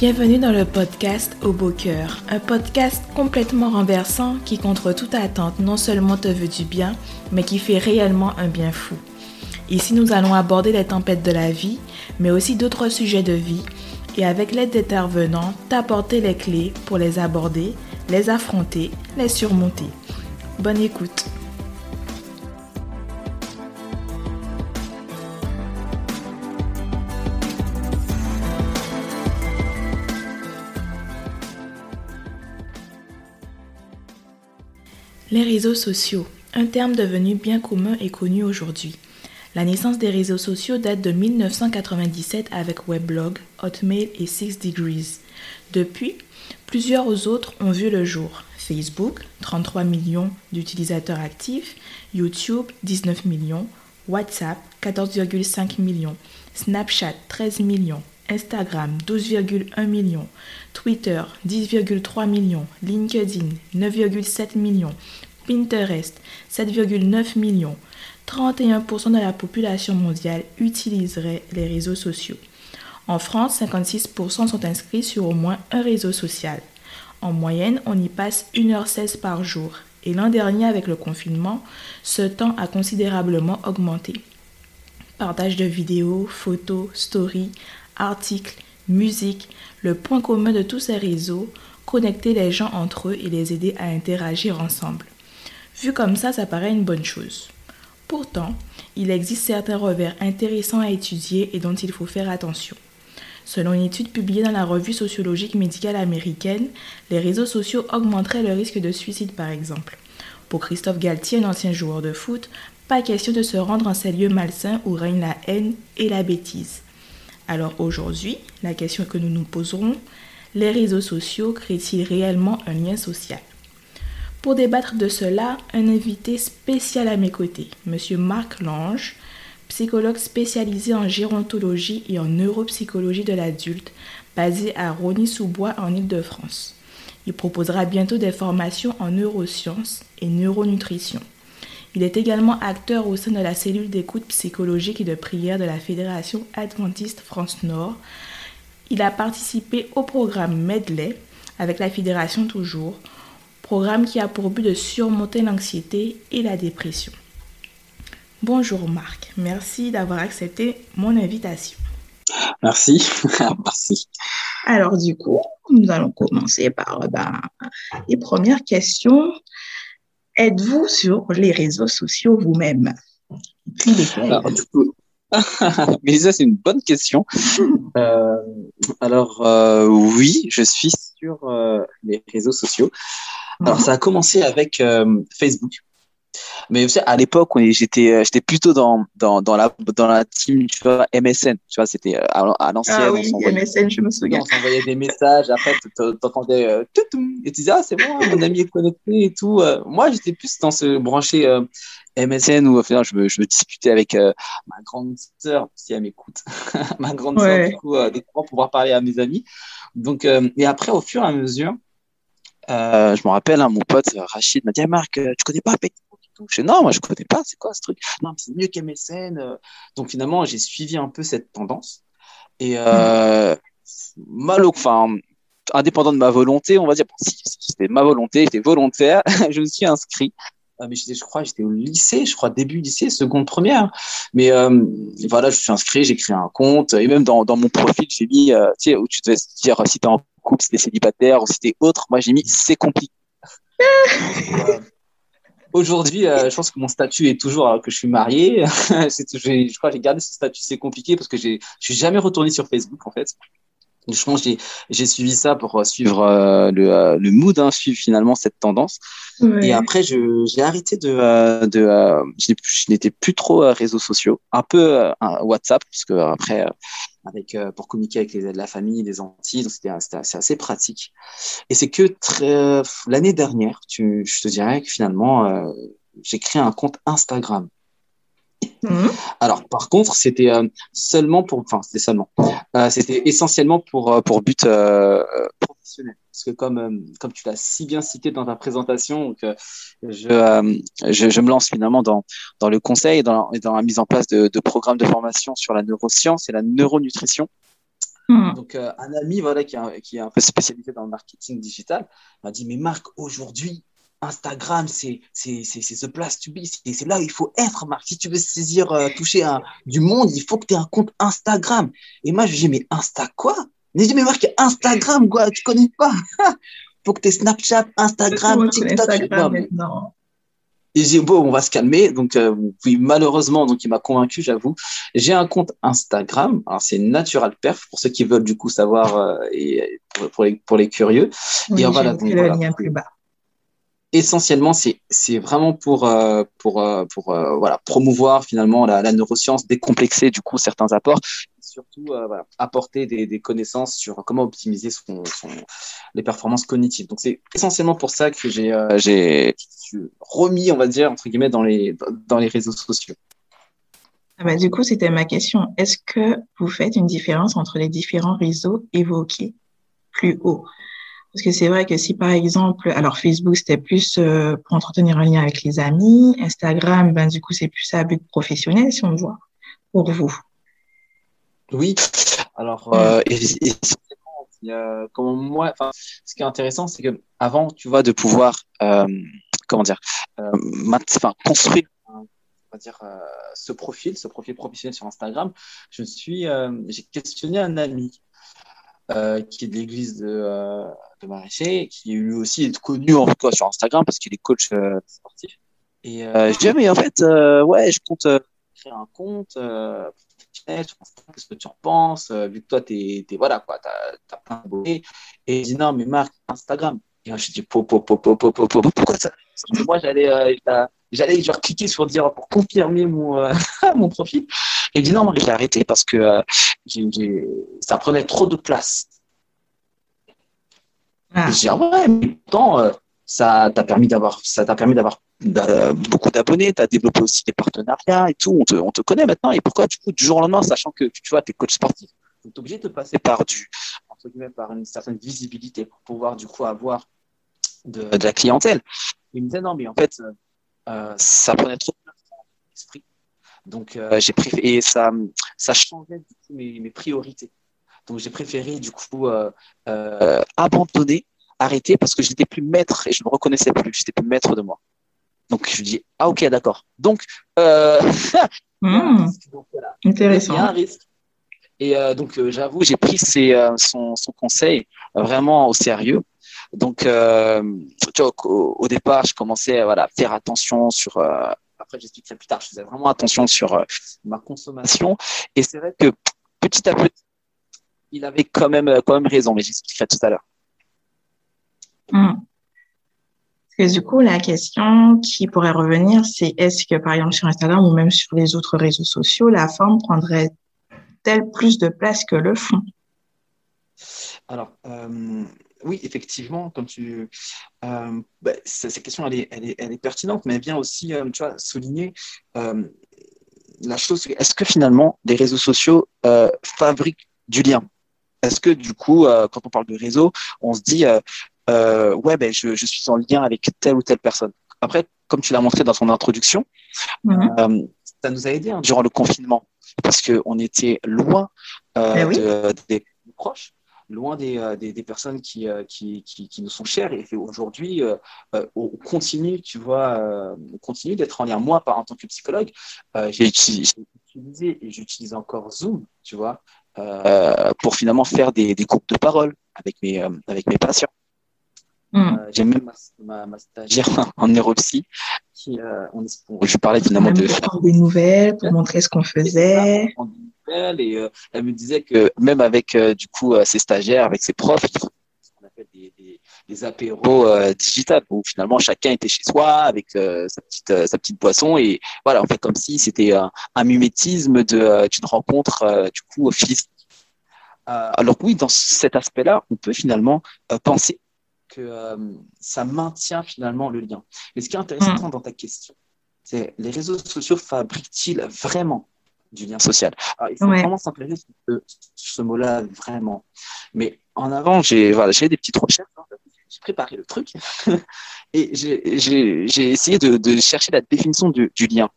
Bienvenue dans le podcast Au Beau Cœur, un podcast complètement renversant qui, contre toute attente, non seulement te veut du bien, mais qui fait réellement un bien fou. Ici, nous allons aborder les tempêtes de la vie, mais aussi d'autres sujets de vie, et avec l'aide d'intervenants, t'apporter les clés pour les aborder, les affronter, les surmonter. Bonne écoute. Les réseaux sociaux, un terme devenu bien commun et connu aujourd'hui. La naissance des réseaux sociaux date de 1997 avec Weblog, Hotmail et Six Degrees. Depuis, plusieurs autres ont vu le jour. Facebook, 33 millions d'utilisateurs actifs, YouTube, 19 millions, WhatsApp, 14,5 millions, Snapchat, 13 millions, Instagram 12,1 millions, Twitter 10,3 millions, LinkedIn 9,7 millions, Pinterest 7,9 millions. 31% de la population mondiale utiliserait les réseaux sociaux. En France, 56% sont inscrits sur au moins un réseau social. En moyenne, on y passe 1h16 par jour. Et l'an dernier, avec le confinement, ce temps a considérablement augmenté. Partage de vidéos, photos, stories, articles, musique, le point commun de tous ces réseaux, connecter les gens entre eux et les aider à interagir ensemble. Vu comme ça, ça paraît une bonne chose. Pourtant, il existe certains revers intéressants à étudier et dont il faut faire attention. Selon une étude publiée dans la revue sociologique médicale américaine, les réseaux sociaux augmenteraient le risque de suicide par exemple. Pour Christophe Galtier, un ancien joueur de foot, pas question de se rendre en ces lieux malsains où règne la haine et la bêtise. Alors aujourd'hui, la question que nous nous poserons, les réseaux sociaux créent-ils réellement un lien social? Pour débattre de cela, un invité spécial à mes côtés, M. Marc Lange, psychologue spécialisé en gérontologie et en neuropsychologie de l'adulte, basé à Rony-sous-Bois en Ile-de-France. Il proposera bientôt des formations en neurosciences et neuronutrition. Il est également acteur au sein de la cellule d'écoute psychologique et de prière de la Fédération adventiste France-Nord. Il a participé au programme Medley avec la Fédération toujours, programme qui a pour but de surmonter l'anxiété et la dépression. Bonjour Marc, merci d'avoir accepté mon invitation. Merci, merci. Alors du coup, nous allons commencer par ben, les premières questions. Êtes-vous sur les réseaux sociaux vous-même? Alors, du coup, Mais ça, c'est une bonne question. Euh, alors, euh, oui, je suis sur euh, les réseaux sociaux. Alors, ça a commencé avec Facebook. Mais vous savez, à l'époque, j'étais, euh, j'étais plutôt dans, dans, dans, la, dans la team, tu vois, MSN. Tu vois, c'était euh, à, l'ancienne. Ah oui, MSN, je me souviens. On s'envoyait des messages, après, t'entendais euh, et tu disais, ah, c'est bon, mon ami est connecté et tout. Moi, j'étais plus dans ce branché MSN où, enfin, je me, je me disputais avec ma grande sœur, si elle m'écoute, ma grande sœur, du coup, des pour pouvoir parler à mes amis. Donc, et après, au fur et à mesure, euh, je me rappelle, hein, mon pote Rachid m'a dit, Marc, tu connais pas je dis, non, moi, je connais pas, c'est quoi ce truc? Non, c'est mieux qu'MSN. Euh. Donc, finalement, j'ai suivi un peu cette tendance. Et euh, mal, enfin, indépendant de ma volonté, on va dire, si, c'était ma volonté, j'étais volontaire, je me suis inscrit. Euh, mais je crois, j'étais au lycée, je crois, début lycée, seconde première. Mais euh, voilà, je suis inscrit, j'ai créé un compte. Et même dans, dans mon profil, j'ai mis, tu sais, où tu devais dire si t'es en couple, si t'es célibataire ou si t'es autre. Moi, j'ai mis c'est compliqué. Aujourd'hui, euh, je pense que mon statut est toujours euh, que je suis marié. je crois que j'ai gardé ce statut. C'est compliqué parce que j'ai, je suis jamais retourné sur Facebook en fait. Je pense que j'ai suivi ça pour euh, suivre le, le mood, hein, suivre finalement cette tendance. Et après, j'ai arrêté de, de je n'étais plus trop réseaux sociaux, un peu WhatsApp, parce que après, avec euh, pour communiquer avec les, la famille, les Antilles. Donc c'était assez pratique. Et c'est que l'année dernière, tu, je te dirais que finalement, euh, j'ai créé un compte Instagram. Mmh. Alors, par contre, c'était euh, seulement pour, enfin, c'était seulement, c'était essentiellement pour pour but professionnel parce que comme, euh, comme tu l'as si bien cité dans ta présentation, donc, euh, je, euh, je, je, me lance finalement dans, dans le conseil et dans, dans la mise en place de, de programmes de formation sur la neuroscience et la neuronutrition. Hmm. Donc, euh, un ami voilà, qui, est, qui est un peu spécialisé dans le marketing digital m'a dit Mais Marc, aujourd'hui, Instagram, c'est the place to be. C'est là où il faut être, Marc. Si tu veux saisir, euh, toucher un, du monde, il faut que tu aies un compte Instagram. Et moi, je dis Mais Insta quoi? Je lui dis Mais Marc, Instagram, quoi, tu connais pas? Faut que tu aies Snapchat, Instagram, TikTok. Instagram, et j'ai dit, bon, on va se calmer. Donc, euh, oui, malheureusement, donc il m'a convaincu, j'avoue. J'ai un compte Instagram. Alors, c'est Natural Perf pour ceux qui veulent du coup savoir euh, et pour, les, pour les curieux. et voilà, donc, le lien plus bas. Essentiellement, c'est vraiment pour euh, pour voilà promouvoir finalement la, neuroscience, décomplexer du coup certains apports surtout euh, apporter des, connaissances sur comment optimiser les performances cognitives. Donc c'est essentiellement pour ça que j'ai euh, remis, on va dire, entre guillemets, dans les, dans les réseaux sociaux. Ah bah, du coup, c'était ma question. Est-ce que vous faites une différence entre les différents réseaux évoqués plus haut? Parce que c'est vrai que si par exemple, alors Facebook, c'était plus euh, pour entretenir un lien avec les amis, Instagram, ben, du coup, c'est plus à but professionnel, si on voit, pour vous. Oui, alors, euh, et, comme moi, ce qui est intéressant, c'est que avant, tu vois, de pouvoir, euh, comment dire, euh, construire, on va dire, euh, ce profil, ce profil professionnel sur Instagram, je suis, euh, j'ai questionné un ami euh, qui est de l'église de, de Maraîcher, qui lui aussi est connu en tout sur Instagram parce qu'il est coach sportif. Et euh, je dis, ah, mais en fait, ouais, je compte créer un compte qu'est-ce que tu en penses, euh, vu que toi, t'es, es, voilà, quoi, t'as, as plein de Et il dit, non, mais Marc, Instagram. Et moi, je dis, po, po, po, po, po, po, po, pourquoi ça? Moi, j'allais, euh, j'allais genre cliquer sur dire pour confirmer mon, euh, mon profil. Et dit, non, moi, j'ai arrêté parce que ça prenait trop de place. Ah. ah ouais, mais pourtant, ça t'a permis d'avoir, ça t'a permis d'avoir beaucoup d'abonnés, tu as développé aussi des partenariats et tout, on te, on te connaît maintenant. Et pourquoi, du coup, du jour au lendemain, sachant que tu vois, tu es coach sportif, tu es obligé de passer par du, entre guillemets, par une certaine visibilité pour pouvoir, du coup, avoir de, de la clientèle. Il me disait, non, mais en fait, euh, ça prenait trop de place dans l'esprit. Donc, euh, j'ai préféré, et ça, ça changeait, du coup, mes, mes priorités. Donc, j'ai préféré, du coup, euh, euh abandonner arrêter parce que je n'étais plus maître et je ne me reconnaissais plus, je n'étais plus maître de moi. Donc je dis ah ok d'accord. Donc, euh, mmh. intéressant. Il y a un risque. Et euh, donc euh, j'avoue j'ai pris ses, euh, son, son, conseil vraiment au sérieux. Donc tu vois, au, au, départ je commençais voilà à faire attention sur après j'expliquerai plus tard je faisais vraiment attention sur ma consommation et c'est vrai que petit à petit il avait quand même quand même raison mais j'expliquerai tout à l'heure. Mmh. Parce que du coup, la question qui pourrait revenir, c'est est-ce que, par exemple, sur Instagram ou même sur les autres réseaux sociaux, la forme prendrait-elle plus de place que le fond? Alors, euh, oui, effectivement, comme tu, euh, bah, cette question, elle est, elle, est, elle est, pertinente, mais elle vient aussi, euh, tu vois, souligner euh, la chose. Est-ce que finalement, les réseaux sociaux fabriquent du lien? Est-ce que du coup, quand on parle de réseau, on se dit ouais, ben, je, je, suis en lien avec telle ou telle personne? Après, comme tu l'as montré dans ton introduction, euh, ça nous a aidé hein, durant le confinement parce qu'on était loin ben des proches, loin des, euh, des, des personnes qui, euh, qui, qui, qui, nous sont chères. Et aujourd'hui, euh, on continue, tu vois, on continue d'être en lien. Moi, en tant que psychologue, j'ai utilisé et j'utilise encore Zoom, tu vois, pour finalement faire des, des groupes de parole avec mes, avec mes patients. Mm. Euh, j'ai même ma, ma, stagiaire en neuropsy qui, euh, on, je parlais finalement de prendre des nouvelles pour montrer ce qu'on faisait. Et euh, elle me disait que même avec euh, du coup ses stagiaires, avec ses profs, on appelle des, des, des apéros digitales où finalement chacun était chez soi avec sa petite sa petite boisson et voilà, on fait comme si c'était un, un mimétisme de d'une rencontre du coup physique. alors oui, dans cet aspect-là, on peut finalement penser que euh, ça maintient finalement le lien. Mais ce qui est intéressant mm. dans ta question, c'est les réseaux sociaux fabriquent-ils vraiment du lien social? Alors, Il faut vraiment s'impliquer sur ce, ce mot-là, vraiment. Mais en avant, j'ai voilà, des petites recherches. Hein. j'ai préparé le truc et j'ai essayé de, de, chercher la définition du, du lien.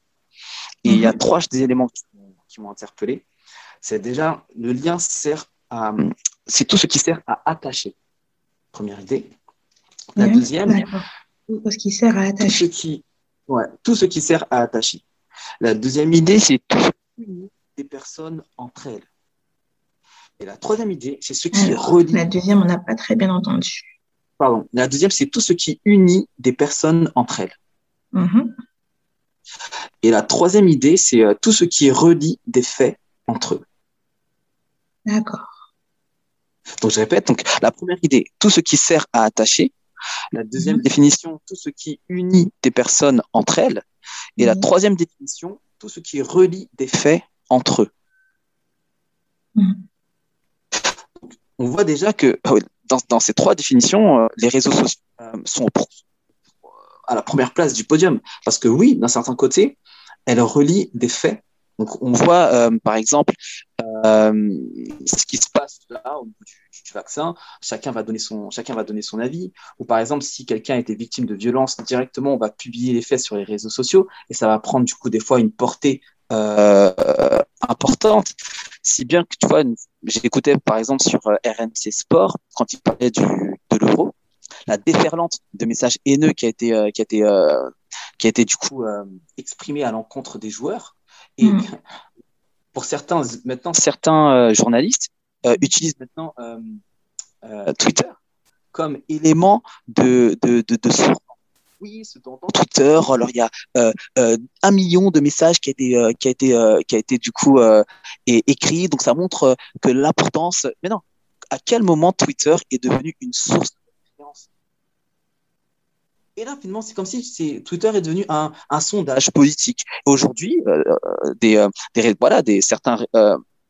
Et il y a mm-hmm. trois des éléments qui m'ont interpellé. C'est déjà, le lien sert à, c'est tout ce qui sert à attacher. Première idée. La deuxième, tout ce qui sert à attacher. Tout ce qui, ouais, tout ce qui sert à attacher. La deuxième idée, c'est tout ce qui unit des personnes entre elles. Et la troisième idée, c'est ce qui relie. La deuxième, on n'a pas très bien entendu. Pardon. La deuxième, c'est tout ce qui unit des personnes entre elles. Mm-hmm. Et la troisième idée, c'est euh, tout ce qui relie des faits entre eux. D'accord. Donc, je répète, donc, la première idée, tout ce qui sert à attacher. La deuxième mhm. définition, tout ce qui unit des personnes entre elles. Et la troisième définition, tout ce qui relie des faits entre eux. Mhm. on voit déjà que euh, dans, ces trois définitions, euh, les réseaux sociaux euh, sont à la première place du podium. Parce que oui, d'un certain côté, elles relient des faits donc, on voit, euh, par exemple, euh, ce qui se passe là au niveau du, vaccin. Chacun va donner son, chacun va donner son avis. Ou par exemple, si quelqu'un a été victime de violence, directement, on va publier les faits sur les réseaux sociaux et ça va prendre du coup des fois une portée euh, importante. Si bien que tu vois, écouté par exemple sur RMC Sport quand il parlait du, de l'euro, la déferlante de messages haineux qui a été, qui a été, qui a été du coup exprimée à l'encontre des joueurs. Et hmm. pour certains, maintenant, certains euh, journalistes euh, utilisent maintenant euh, Twitter comme élément de, de, de, de source. Oui, dans Twitter. Alors il y a un million de messages qui a été qui a été qui a été du coup écrit. Donc ça montre que l'importance. Mais non, à quel moment Twitter est devenu une source et là, finalement, c'est comme si Twitter est devenu un, un sondage politique. Aujourd'hui, euh, euh, des, euh, des, voilà, des, certains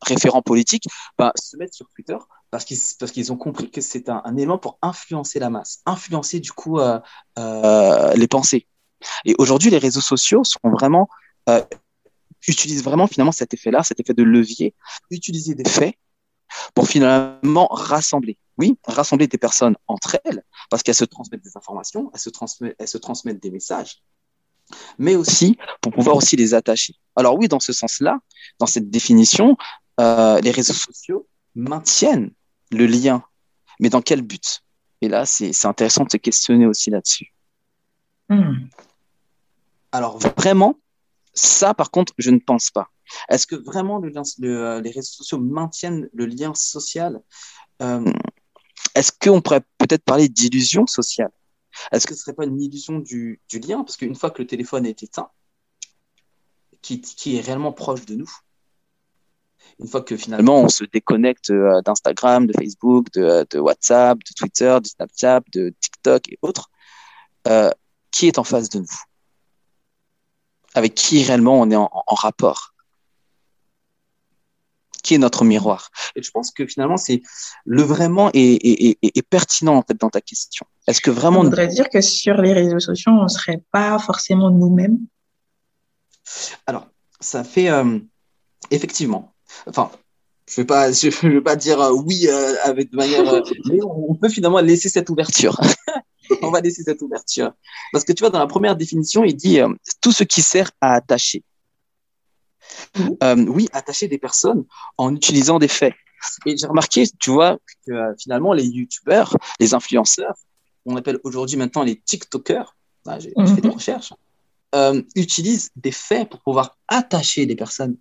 référents politiques ben, se mettent sur Twitter parce qu'ils qu'ils ont compris que c'est un, un, élément pour influencer la masse, influencer du coup les pensées. Et aujourd'hui, les réseaux sociaux sont vraiment utilisent vraiment finalement cet effet-là, cet effet de levier, utiliser des faits pour finalement rassembler oui, rassembler des personnes entre elles, parce qu'elles se transmettent des informations, elles se, transmettent, elles se transmettent des messages, mais aussi pour pouvoir aussi les attacher. Alors oui, dans ce sens-là, dans cette définition, euh, les réseaux sociaux maintiennent le lien, mais dans quel but? Et là, c'est intéressant de se questionner aussi là-dessus. Hmm. Alors vraiment, ça, par contre, je ne pense pas. Est-ce que vraiment le, les réseaux sociaux maintiennent le lien social euh, est-ce qu'on pourrait peut-être parler d'illusion sociale? Est-ce que ce serait pas une illusion du, lien? Parce qu'une fois que le téléphone est éteint, qui, est réellement proche de nous, une fois que finalement on se déconnecte euh, d'Instagram, de Facebook, de, WhatsApp, de Twitter, de Snapchat, de TikTok et autres, euh, qui est en face de nous? Avec qui réellement on est en rapport? Qui est notre miroir. Et je pense que finalement, c'est le vraiment est, pertinent en fait dans ta question. Est-ce que vraiment On voudrait dire que sur les réseaux sociaux, on serait pas forcément nous-mêmes? Alors, ça fait euh, effectivement. Enfin, je vais pas, je vais pas dire euh, oui euh, avec de manière, mais on, peut finalement laisser cette ouverture. on va laisser cette ouverture parce que tu vois dans la première définition, il dit tout ce qui sert à attacher. Euh, oui, attacher des personnes en utilisant des faits. Et j'ai remarqué, tu vois, que euh, finalement, les youtubeurs, les influenceurs, on appelle aujourd'hui maintenant les TikTokers, ah, j'ai fait des mhm. recherches, euh, utilisent des faits pour pouvoir attacher des personnes,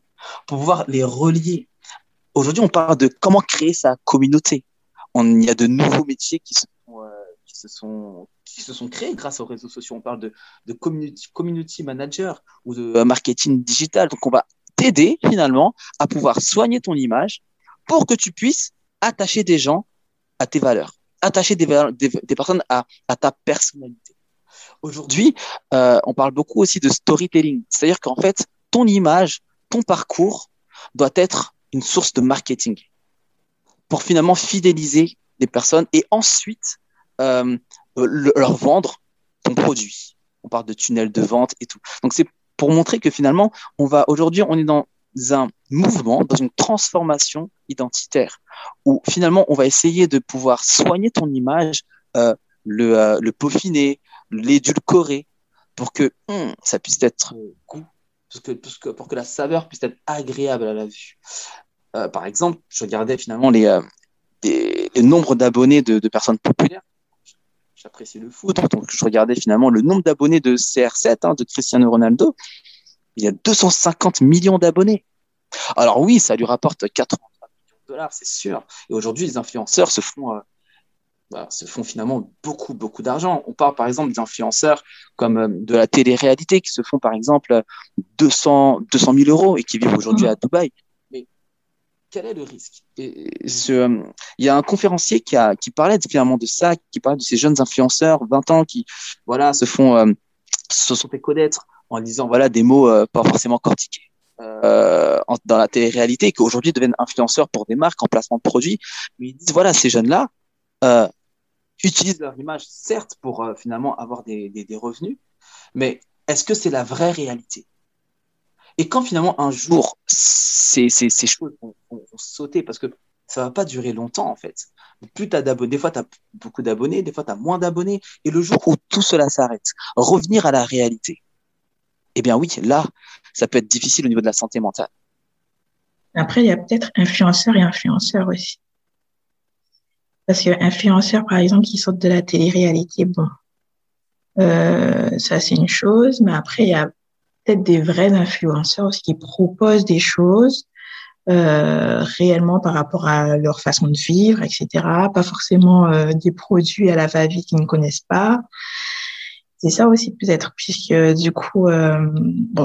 pour pouvoir les relier. Aujourd'hui, on parle de comment créer sa communauté. On, il y a de nouveaux métiers qui se sont, qui se sont, qui se sont créés grâce aux réseaux sociaux. On parle de, de community, community manager ou de marketing digital. Donc, on va t'aider finalement à pouvoir soigner ton image pour que tu puisses attacher des gens à tes valeurs, attacher des, des, personnes à, ta personnalité. Aujourd'hui, euh, on parle beaucoup aussi de storytelling, c'est-à-dire qu'en fait, ton image, ton parcours doit être une source de marketing pour finalement fidéliser les personnes et ensuite euh, leur vendre ton produit. On parle de tunnel de vente et tout. Donc c'est pour montrer que finalement, on va aujourd'hui, on est dans un mouvement, dans une transformation identitaire, où finalement, on va essayer de pouvoir soigner ton image, euh, le, euh, le peaufiner, l'édulcorer, pour que hum, ça puisse être goût, pour que, la saveur puisse être agréable à la vue. par exemple, je regardais finalement les, nombres d'abonnés de, personnes populaires. J'apprécie le foot, donc je regardais finalement le nombre d'abonnés de CR7, hein, de Cristiano Ronaldo. Il y a 250 millions d'abonnés. Alors oui, ça lui rapporte 80 millions de dollars, c'est sûr. Et aujourd'hui, les influenceurs se font, euh, bah, se font finalement beaucoup, beaucoup d'argent. On parle par exemple d'influenceurs comme euh, de la télé-réalité qui se font par exemple 200, 200 000 euros et qui vivent aujourd'hui à Dubaï. Quel est le risque? Et euh, Il y a un conférencier qui, a, qui parlait finalement de ça, qui parlait de ces jeunes influenceurs, 20 ans, qui voilà, se font, se sont fait connaître en disant voilà des mots pas forcément cortiqués euh, dans la télé-réalité qui aujourd'hui deviennent influenceurs pour des marques en placement de produits. Mais ils disent voilà, ces jeunes-là euh, utilisent leur image, certes, pour euh, finalement avoir des, des, des, revenus, mais est-ce que c'est la vraie réalité? Et quand finalement un jour ces, ces, choses vont, vont, sauter, parce que ça va pas durer longtemps en fait. Plus tu as d'abonnés, des fois tu as beaucoup d'abonnés, des fois tu as moins d'abonnés, et le jour où tout cela s'arrête, revenir à la réalité eh bien oui, là, ça peut être difficile au niveau de la santé mentale. Après, il y a peut-être influenceurs et influenceurs aussi. Parce que influenceurs, par exemple, qui sortent de la télé-réalité, bon, euh, ça c'est une chose, mais après, il y a peut-être des vrais influenceurs aussi qui proposent des choses euh, réellement par rapport à leur façon de vivre, etc. Pas forcément euh, des produits à la va-vite qu'ils ne connaissent pas. C'est ça aussi peut-être, puisque du coup, euh, bon,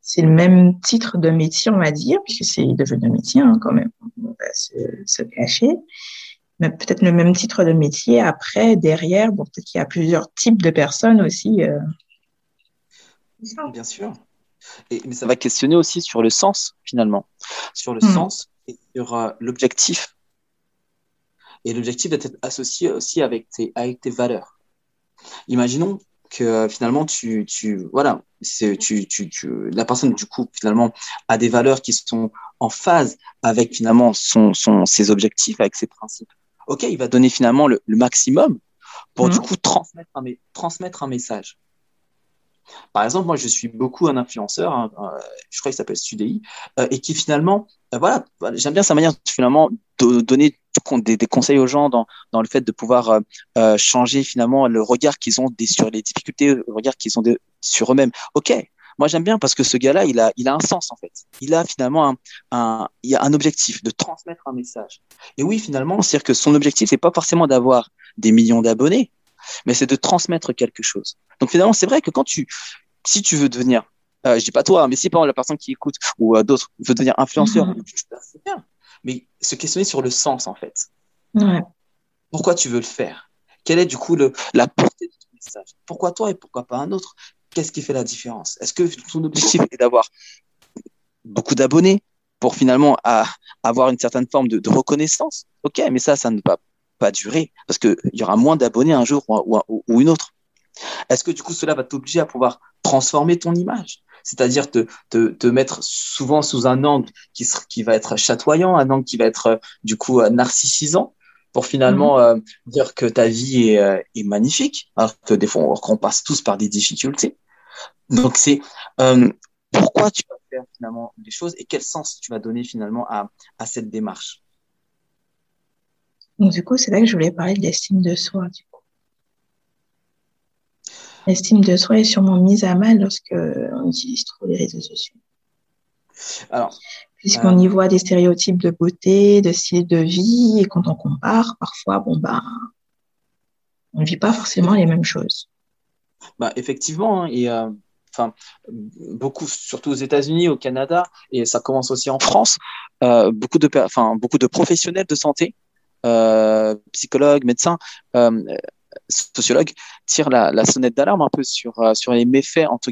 c'est le même titre de métier, on va dire, puisque c'est devenu un métier hein, quand même, on va se, se cacher. Mais peut-être le même titre de métier. Après, derrière, bon, peut-être qu'il y a plusieurs types de personnes aussi. Bien sûr. Et, mais ça va questionner aussi sur le sens, finalement. Sur le mmh. sens et sur euh, l'objectif. Et l'objectif doit être associé aussi avec tes, avec tes valeurs. Imaginons que euh, finalement tu tu voilà c'est tu, tu, tu la personne du coup finalement a des valeurs qui sont en phase avec finalement son son ses objectifs avec ses principes ok il va donner finalement le, le maximum pour mmh. du coup transmettre un transmettre un message par exemple, moi, je suis beaucoup un influenceur, hein, euh, je crois qu'il s'appelle Sudei, euh, et qui finalement, euh, voilà, j'aime bien sa manière finalement de donner des, des, conseils aux gens dans, dans le fait de pouvoir euh, changer finalement le regard qu'ils ont sur les difficultés, le regard qu'ils ont sur eux-mêmes. Ok, moi j'aime bien parce que ce gars-là, il a, il a un sens en fait. Il a finalement un, a un objectif de transmettre un message. Et oui, finalement, c'est-à-dire que son objectif, c'est pas forcément d'avoir des millions d'abonnés, mais c'est de transmettre quelque chose. Donc finalement, c'est vrai que quand tu, si tu veux devenir, euh, je dis pas toi, mais si par exemple la personne qui écoute ou euh, d'autres veut devenir influenceur, c'est bien. Mais se questionner sur le sens en fait. Pourquoi tu veux le faire? Quelle est du coup le, la portée de ton message? Pourquoi toi et pourquoi pas un autre? Qu'est-ce qui fait la différence? Est-ce que ton objectif est d'avoir beaucoup d'abonnés pour finalement à, avoir une certaine forme de, de reconnaissance? Ok, mais ça, ça ne va pas durer parce qu'il y aura moins d'abonnés un jour ou, ou, ou une autre. Est-ce que du coup cela va t'obliger à pouvoir transformer ton image? C'est-à-dire te, te, te, mettre souvent sous un angle qui, qui va être chatoyant, un angle qui va être du coup narcissisant, pour finalement mmh. euh, dire que ta vie est, euh, est, magnifique, alors que des fois on, on, passe tous par des difficultés. Donc c'est euh, pourquoi tu vas faire finalement des choses et quel sens tu vas donner finalement à, à cette démarche? Donc du coup c'est là que je voulais parler de l'estime de soi. Du L'estime de soi est sûrement mise à mal lorsqu'on utilise trop les réseaux sociaux. Alors, Puisqu'on euh... y voit des stéréotypes de beauté, de style de vie, et quand on compare, parfois, bon, bah, on ne vit pas forcément les mêmes choses. Bah, effectivement, hein, et euh, enfin, beaucoup, surtout aux États-Unis, au Canada, et ça commence aussi en France, euh, beaucoup, de, enfin, beaucoup de professionnels de santé, euh, psychologues, médecins, euh, sociologue, tire la, sonnette d'alarme un peu sur, euh, sur les méfaits, entre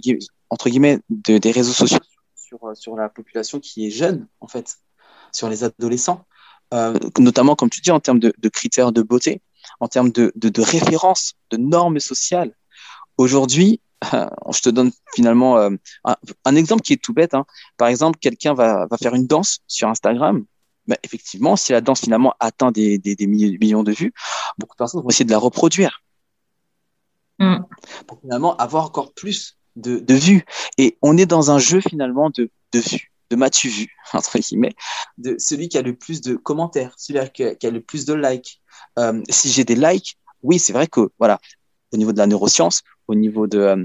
guillemets, des réseaux sociaux sur, euh, sur la population qui est jeune, en fait, sur les adolescents, euh, notamment, comme tu dis, en termes de, critères de beauté, en termes de, de, références, de normes sociales. Aujourd'hui, je te donne finalement euh, un, un, exemple qui est tout bête. Hein. Par exemple, quelqu'un va, va faire une danse sur Instagram bah, effectivement, si la danse finalement atteint des, des, des, millions de vues, beaucoup de personnes vont essayer de la reproduire. Mm. Pour finalement avoir encore plus de, de vues. Et on est dans un jeu finalement de, de vues. de m'as-tu vu, entre guillemets, de celui qui a le plus de commentaires, celui qui a, qui a le plus de likes. Euh, si j'ai des likes, oui, c'est vrai que, voilà, au niveau de la neuroscience, au niveau de, euh,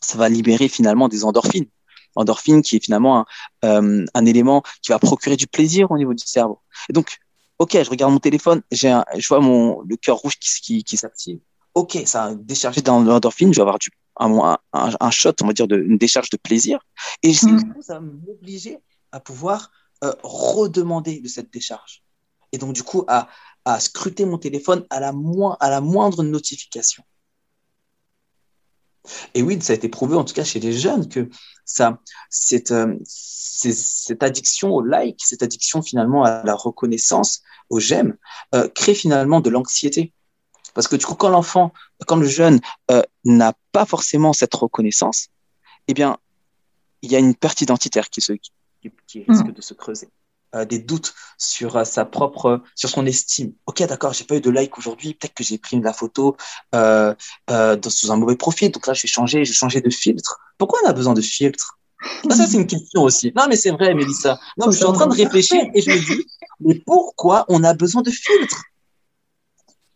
ça va libérer finalement des endorphines. Endorphines qui est finalement un, euh, un élément qui va procurer du plaisir au niveau du cerveau. Et donc, ok, je regarde mon téléphone, j'ai je vois mon, le cœur rouge qui, qui, qui s'active. Ok, ça a déchargé d'endorphine, je vais avoir du, un, un, un, shot, on va dire, de, une décharge de plaisir. Et mmh. ça va m'obliger à pouvoir euh, redemander de cette décharge. Et donc, du coup, à, à scruter mon téléphone à la, moins, à la moindre notification. Et oui, ça a été prouvé, en tout cas chez les jeunes, que ça, cette, euh, cette addiction au like, cette addiction finalement à la reconnaissance, au j'aime, euh, crée finalement de l'anxiété. Parce que du coup, quand l'enfant, quand le jeune euh, n'a pas forcément cette reconnaissance, eh bien, il y a une perte identitaire qui, se, qui, qui risque mmh. de se creuser. Euh, des doutes sur euh, sa propre, sur son estime. Ok, d'accord, j'ai pas eu de like aujourd'hui, peut-être que j'ai pris la photo euh, dans, sous un mauvais profil, donc là je vais changer, je vais changer de filtre. Pourquoi on a besoin de filtre? Ah, Ça c'est une question aussi. Non mais c'est vrai, Mélissa. Non, je suis en train de réfléchir et je me dis, mais pourquoi on a besoin de filtre?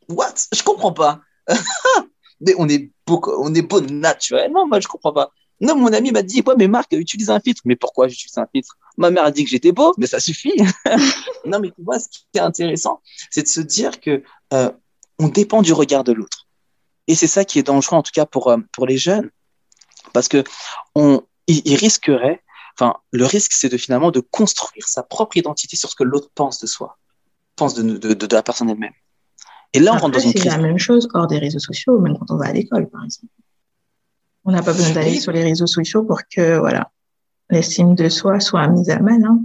What? Je comprends pas. mais on est beau, on est beau naturellement, moi je comprends pas. Non, mon ami m'a dit, ouais, mais Marc, utilise un filtre. Mais pourquoi j'utilise un filtre? Ma mère a dit que j'étais beau, mais ça suffit. non, mais tu vois, ce qui est intéressant, c'est de se dire que euh, on dépend du regard de l'autre. Et c'est ça qui est dangereux, en tout cas pour, euh, pour les jeunes, parce que on, ils, risqueraient, enfin, le risque, c'est de finalement de construire sa propre identité sur ce que l'autre pense de soi, pense de, de, de, de la personne elle-même. Et là, on rentre dans une crise. C'est la même chose hors des réseaux sociaux, même quand on va à l'école, par exemple. On n'a pas besoin d'aller sur les réseaux sociaux pour que voilà l'estime de soi soit mise à mal. Hein.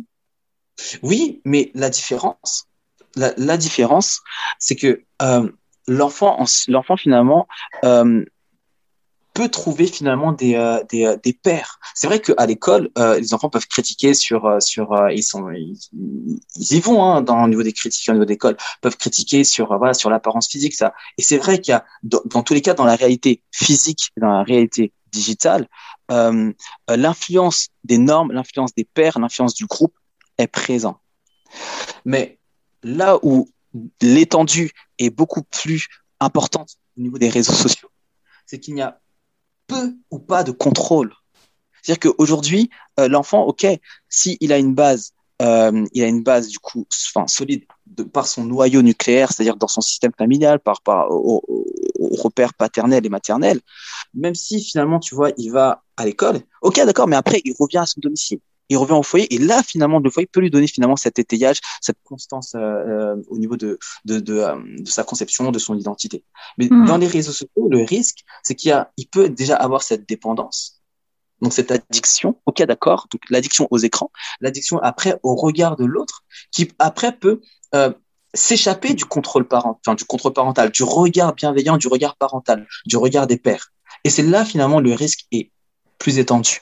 Oui, mais la différence, la, la différence, c'est que euh, l'enfant, l'enfant finalement euh, peut trouver finalement des euh, des, euh, des pères. C'est vrai qu'à l'école, euh, les enfants peuvent critiquer sur euh, sur ils sont ils, y vont hein, dans le niveau des critiques au niveau d'école, peuvent critiquer sur voilà sur l'apparence physique ça. Et c'est vrai qu'il y a dans, tous les cas dans la réalité physique, dans la réalité digitale, l'influence des normes, l'influence des pairs, l'influence du groupe est présent. Mais là où l'étendue est beaucoup plus importante au niveau des réseaux sociaux, c'est qu'il n'y a peu ou pas de contrôle. C'est-à-dire qu'aujourd'hui, euh, l'enfant, ok, s'il a une base, euh, il a une base du coup, enfin solide de, par son noyau nucléaire, c'est-à-dire dans son système familial, par par au, au, repères paternels et maternels, même si finalement tu vois, il va à l'école, ok, d'accord, mais après il revient à son domicile il revient au foyer et là finalement le foyer peut lui donner finalement cet étayage, cette constance euh, euh au niveau de de, de, euh, de, sa conception, de son identité. Mais mmh. dans les réseaux sociaux, le risque, c'est qu'il a, il peut déjà avoir cette dépendance, donc cette addiction. Ok, d'accord. Donc l'addiction aux écrans, l'addiction après au regard de l'autre, qui après peut euh, s'échapper du contrôle parental, enfin, du contrôle parental, du regard bienveillant, du regard parental, du regard des pères. Et c'est là finalement le risque est plus étendu.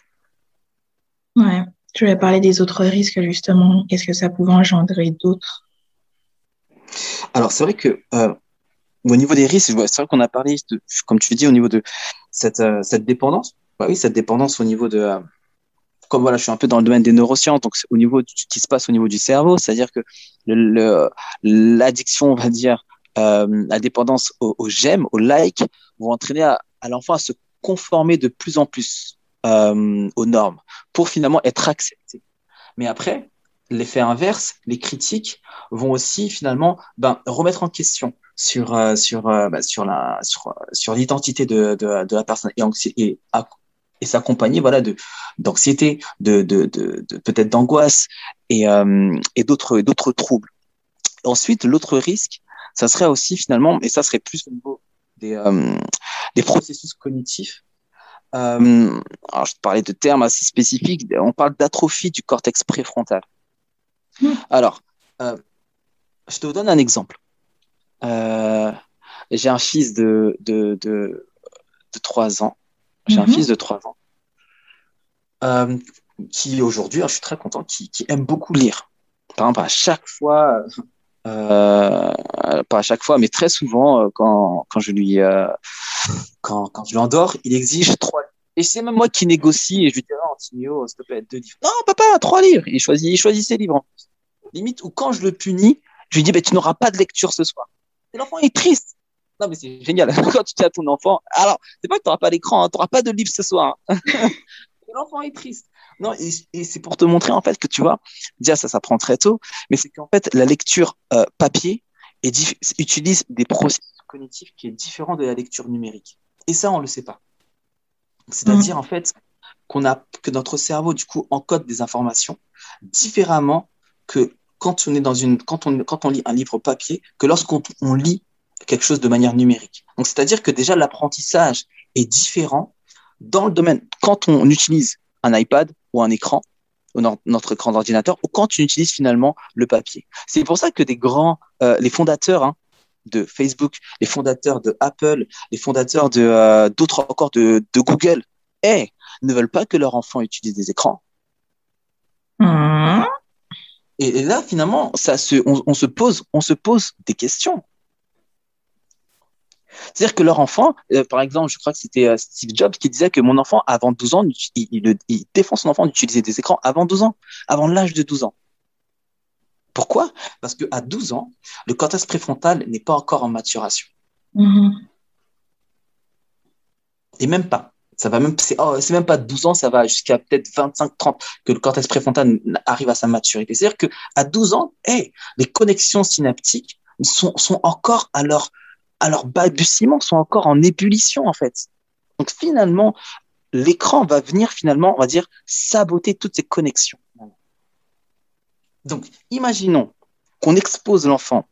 Ouais. Je vais parler des autres risques, justement. Qu'est-ce que ça pouvait engendrer d'autres? Alors, c'est vrai que euh, au niveau des risques, c'est vrai qu'on a parlé, de, comme tu dis, au niveau de cette, euh, cette dépendance. Bah oui, cette dépendance au niveau de. Euh, comme voilà, je suis un peu dans le domaine des neurosciences, donc au niveau de ce qui se passe au niveau du cerveau, c'est-à-dire que l'addiction, on va dire, la dépendance au, au j'aime, au like, vont entraîner à l'enfant à se conformer de plus en plus euh, aux normes pour finalement être accepté. Mais après, l'effet inverse, les critiques vont aussi finalement ben, remettre en question sur l'identité de, la personne et s'accompagner voilà de d'anxiété, de, peut-être d'angoisse et euh, d'autres troubles. Ensuite, l'autre risque, ça serait aussi finalement, et ça serait plus au niveau des euh, des processus cognitifs, euh, alors je te parlais de termes assez spécifiques. On parle d'atrophie du cortex préfrontal. Mmh. Alors, euh, je te donne un exemple. Euh, j'ai un fils de, de, de, de 3 ans. J'ai mmh. un fils de 3 ans qui aujourd'hui, je suis très content, qui, qui aime beaucoup lire. Par exemple, à chaque fois, euh, pas à chaque fois, mais très souvent, euh, quand, quand je lui, euh, quand, quand je lui endors, il exige trois. Et c'est même moi qui négocie et je lui dis, non, Tigno, s'il te plaît, deux livres. Non, papa, trois livres. Il choisit, il choisit ses livres. Limite, ou quand je le punis, je lui dis, ben, tu n'auras pas de lecture ce soir. Et l'enfant est triste. Non, mais c'est génial. Quand tu dis à ton enfant, alors, c'est pas que tu n'auras pas l'écran, hein, tu n'auras pas de livre ce soir. Hein. l'enfant est triste. Non, et, c'est pour te montrer, en fait, que tu vois, déjà, ça s'apprend très tôt, mais c'est qu'en fait, la lecture euh, papier utilise des processus cognitifs qui est différent de la lecture numérique. Et ça, on le sait pas. C'est-à-dire, mmh. en fait, qu'on a, que notre cerveau, du coup, encode des informations différemment que quand on est dans une, quand on, quand on lit un livre papier, que lorsqu'on on lit quelque chose de manière numérique. Donc, c'est-à-dire que déjà, l'apprentissage est différent dans le domaine, quand on utilise un iPad ou un écran, ou notre écran d'ordinateur, ou quand on utilise finalement le papier. C'est pour ça que des grands, euh, les fondateurs hein, de Facebook, les fondateurs de Apple, les fondateurs de euh, d'autres encore de, de Google, ne veulent pas que leurs enfants utilisent des écrans. Mmh. Et, là, finalement, ça se, on, se pose, on se pose des questions. C'est-à-dire que leur enfant, euh, par exemple, je crois que c'était euh, Steve Jobs qui disait que mon enfant, avant 12 ans, il, il défend son enfant d'utiliser des écrans avant 12 ans, avant l'âge de 12 ans. Pourquoi? Parce qu'à 12 ans, le cortex préfrontal n'est pas encore en maturation. Mm-hmm. Et même pas. Ça va même, oh, c'est même pas 12 ans, ça va jusqu'à peut-être 25, 30 que le cortex préfrontal arrive à sa maturité. C'est-à-dire qu'à 12 ans, hey, les connexions synaptiques sont, sont encore à leur, à leur balbutiement, sont encore en ébullition, en fait. Donc finalement, l'écran va venir finalement, on va dire, saboter toutes ces connexions. Donc, imaginons qu'on expose l'enfant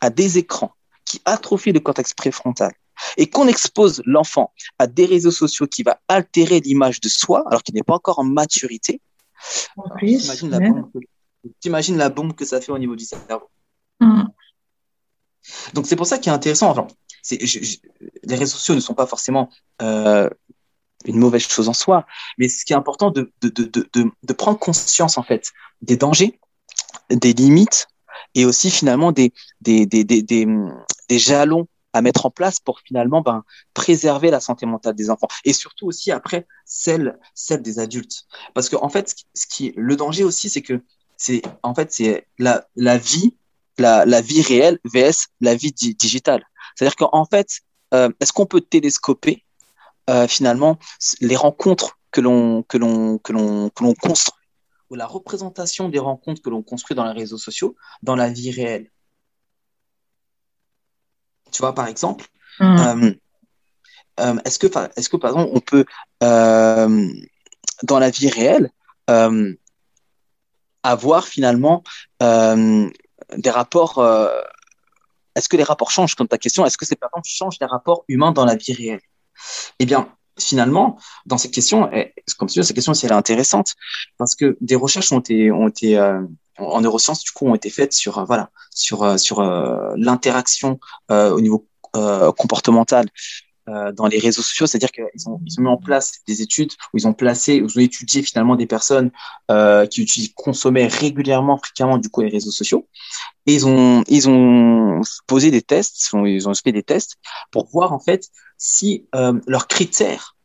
à des écrans qui atrophient le cortex préfrontal et qu'on expose l'enfant à des réseaux sociaux qui va altérer l'image de soi alors qu'il n'est pas encore en maturité. T'imagines la, bombe que ça fait au niveau du cerveau. Mm. Donc c'est pour ça qu'il est intéressant. Les réseaux sociaux ne sont pas forcément euh, une mauvaise chose en soi, mais ce qui est important de, prendre conscience en fait des dangers des limites et aussi finalement des, jalons à mettre en place pour finalement ben, préserver la santé mentale des enfants et surtout aussi après celle, des adultes. Parce qu'en en fait, le danger aussi, c'est que c'est en fait c'est la vie, la, la vie réelle vs la vie digitale. C'est-à-dire qu'en fait, euh, est-ce qu'on peut télescoper euh, finalement les rencontres que l'on que l'on que l'on que l'on construit ou la représentation des rencontres que l'on construit dans les réseaux sociaux dans la vie réelle? Tu vois, par exemple, mmh. euh, euh, est-ce que, est que, par exemple, on peut, dans la vie réelle, avoir finalement des rapports Est-ce que les rapports changent, comme ta question? Est-ce que ces personnes changent les rapports humains dans la vie réelle? Eh bien, finalement, dans cette question, comme tu dis, cette question, elle est intéressante parce que des recherches ont été, ont été euh, en neurosciences, du coup, ont été faites sur, euh, voilà, sur, euh, sur l'interaction au niveau comportemental dans les réseaux sociaux, c'est-à-dire qu'ils ont, ils ont mis en place des études où ils ont placé, ils ont étudié finalement des personnes qui utilisent, consommaient régulièrement, fréquemment, du coup, les réseaux sociaux. Et ils ont, ils ont posé des tests, ils ont fait des tests pour voir en fait si euh, leurs critères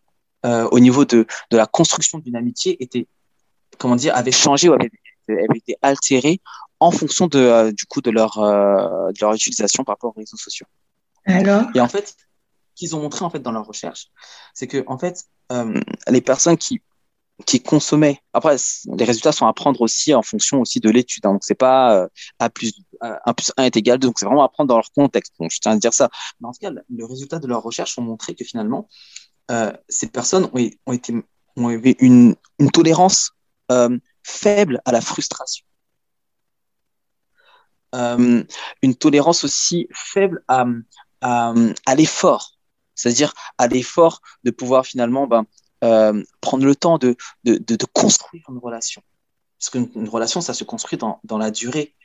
euh, au niveau de, de la construction d'une amitié étaient, comment dire, avaient changé ou avaient, été altérés en fonction de, euh, du coup de leur, de leur utilisation par rapport aux réseaux sociaux. Alors? Et en fait, qu'ils ont montré en fait dans leur recherche, c'est que en fait, les personnes qui qui consommaient. Après, les résultats sont à prendre aussi en fonction aussi de l'étude. Hein. Donc, c'est pas A plus 1 plus 1 est égal 2. Donc, c'est vraiment à prendre dans leur contexte. Donc, je tiens à dire ça. Mais en tout cas, le résultat de leurs recherches ont montré que finalement, euh, ces personnes ont, été, ont eu une, une tolérance euh, faible à la frustration. Euh, une tolérance aussi faible à, à l'effort. C'est-à-dire à l'effort de pouvoir finalement ben, euh, prendre le temps de, de, de, construire une relation. Parce qu'une relation, ça se construit dans, dans la durée.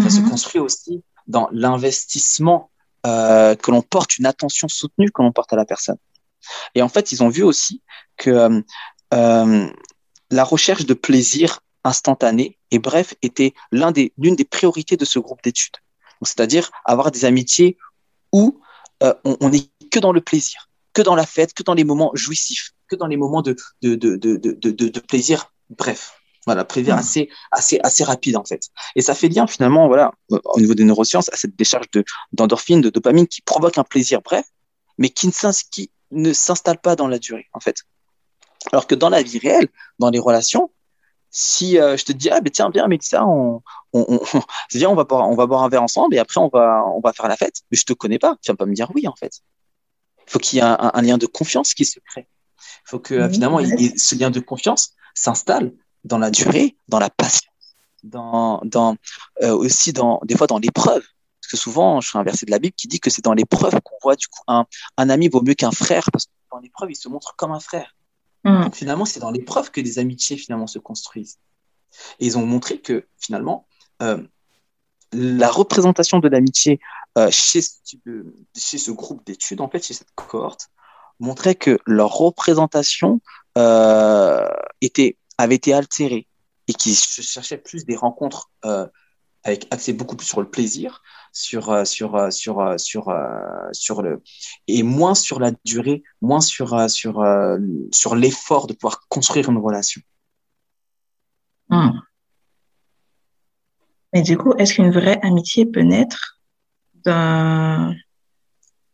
Ça se mhm. construit aussi dans l'investissement euh, que l'on porte, une attention soutenue que l'on porte à la personne. Et en fait, ils ont vu aussi que euh, la recherche de plaisir instantané et bref était l'un des, l'une des priorités de ce groupe d'études. C'est-à-dire avoir des amitiés où euh, on, on est que dans le plaisir, que dans la fête, que dans les moments jouissifs. que dans les moments de, de, de, de, plaisir. Bref, voilà, plaisir mm. assez, assez, assez rapide en fait. Et ça fait lien finalement, voilà, au niveau des neurosciences, à cette décharge de d'endorphine, de dopamine qui provoque un plaisir bref, mais qui ne s'installe pas dans la durée en fait. Alors que dans la vie réelle, dans les relations, si euh, je te dis ah ben tiens viens Mélissa on on, on, on va boire on va boire un verre ensemble et après on va on va faire la fête mais je te connais pas tu vas pas me dire oui en fait faut qu'il y ait un, lien de confiance qui se crée il faut que finalement ce lien de confiance s'installe dans la durée dans la patience dans dans euh, aussi dans des fois dans l'épreuve parce que souvent je suis un verset de la Bible qui dit que c'est dans l'épreuve qu'on voit du coup un un ami vaut mieux qu'un frère parce que dans l'épreuve il se montre comme un frère Mm. finalement, c'est dans l'épreuve que des amitiés finalement se construisent. Et ils ont montré que finalement, euh, la représentation de l'amitié euh, chez, ce groupe d'études, en fait, chez cette cohorte, montrait que leur représentation euh, avait été altérée et qu'ils cherchaient plus des rencontres avec accès beaucoup plus sur le plaisir, sur euh, sur euh, sur euh, sur sur le et moins sur la durée, moins sur sur sur l'effort de pouvoir construire une relation. Hmm. Mais du coup, est-ce qu'une vraie amitié peut naître d'un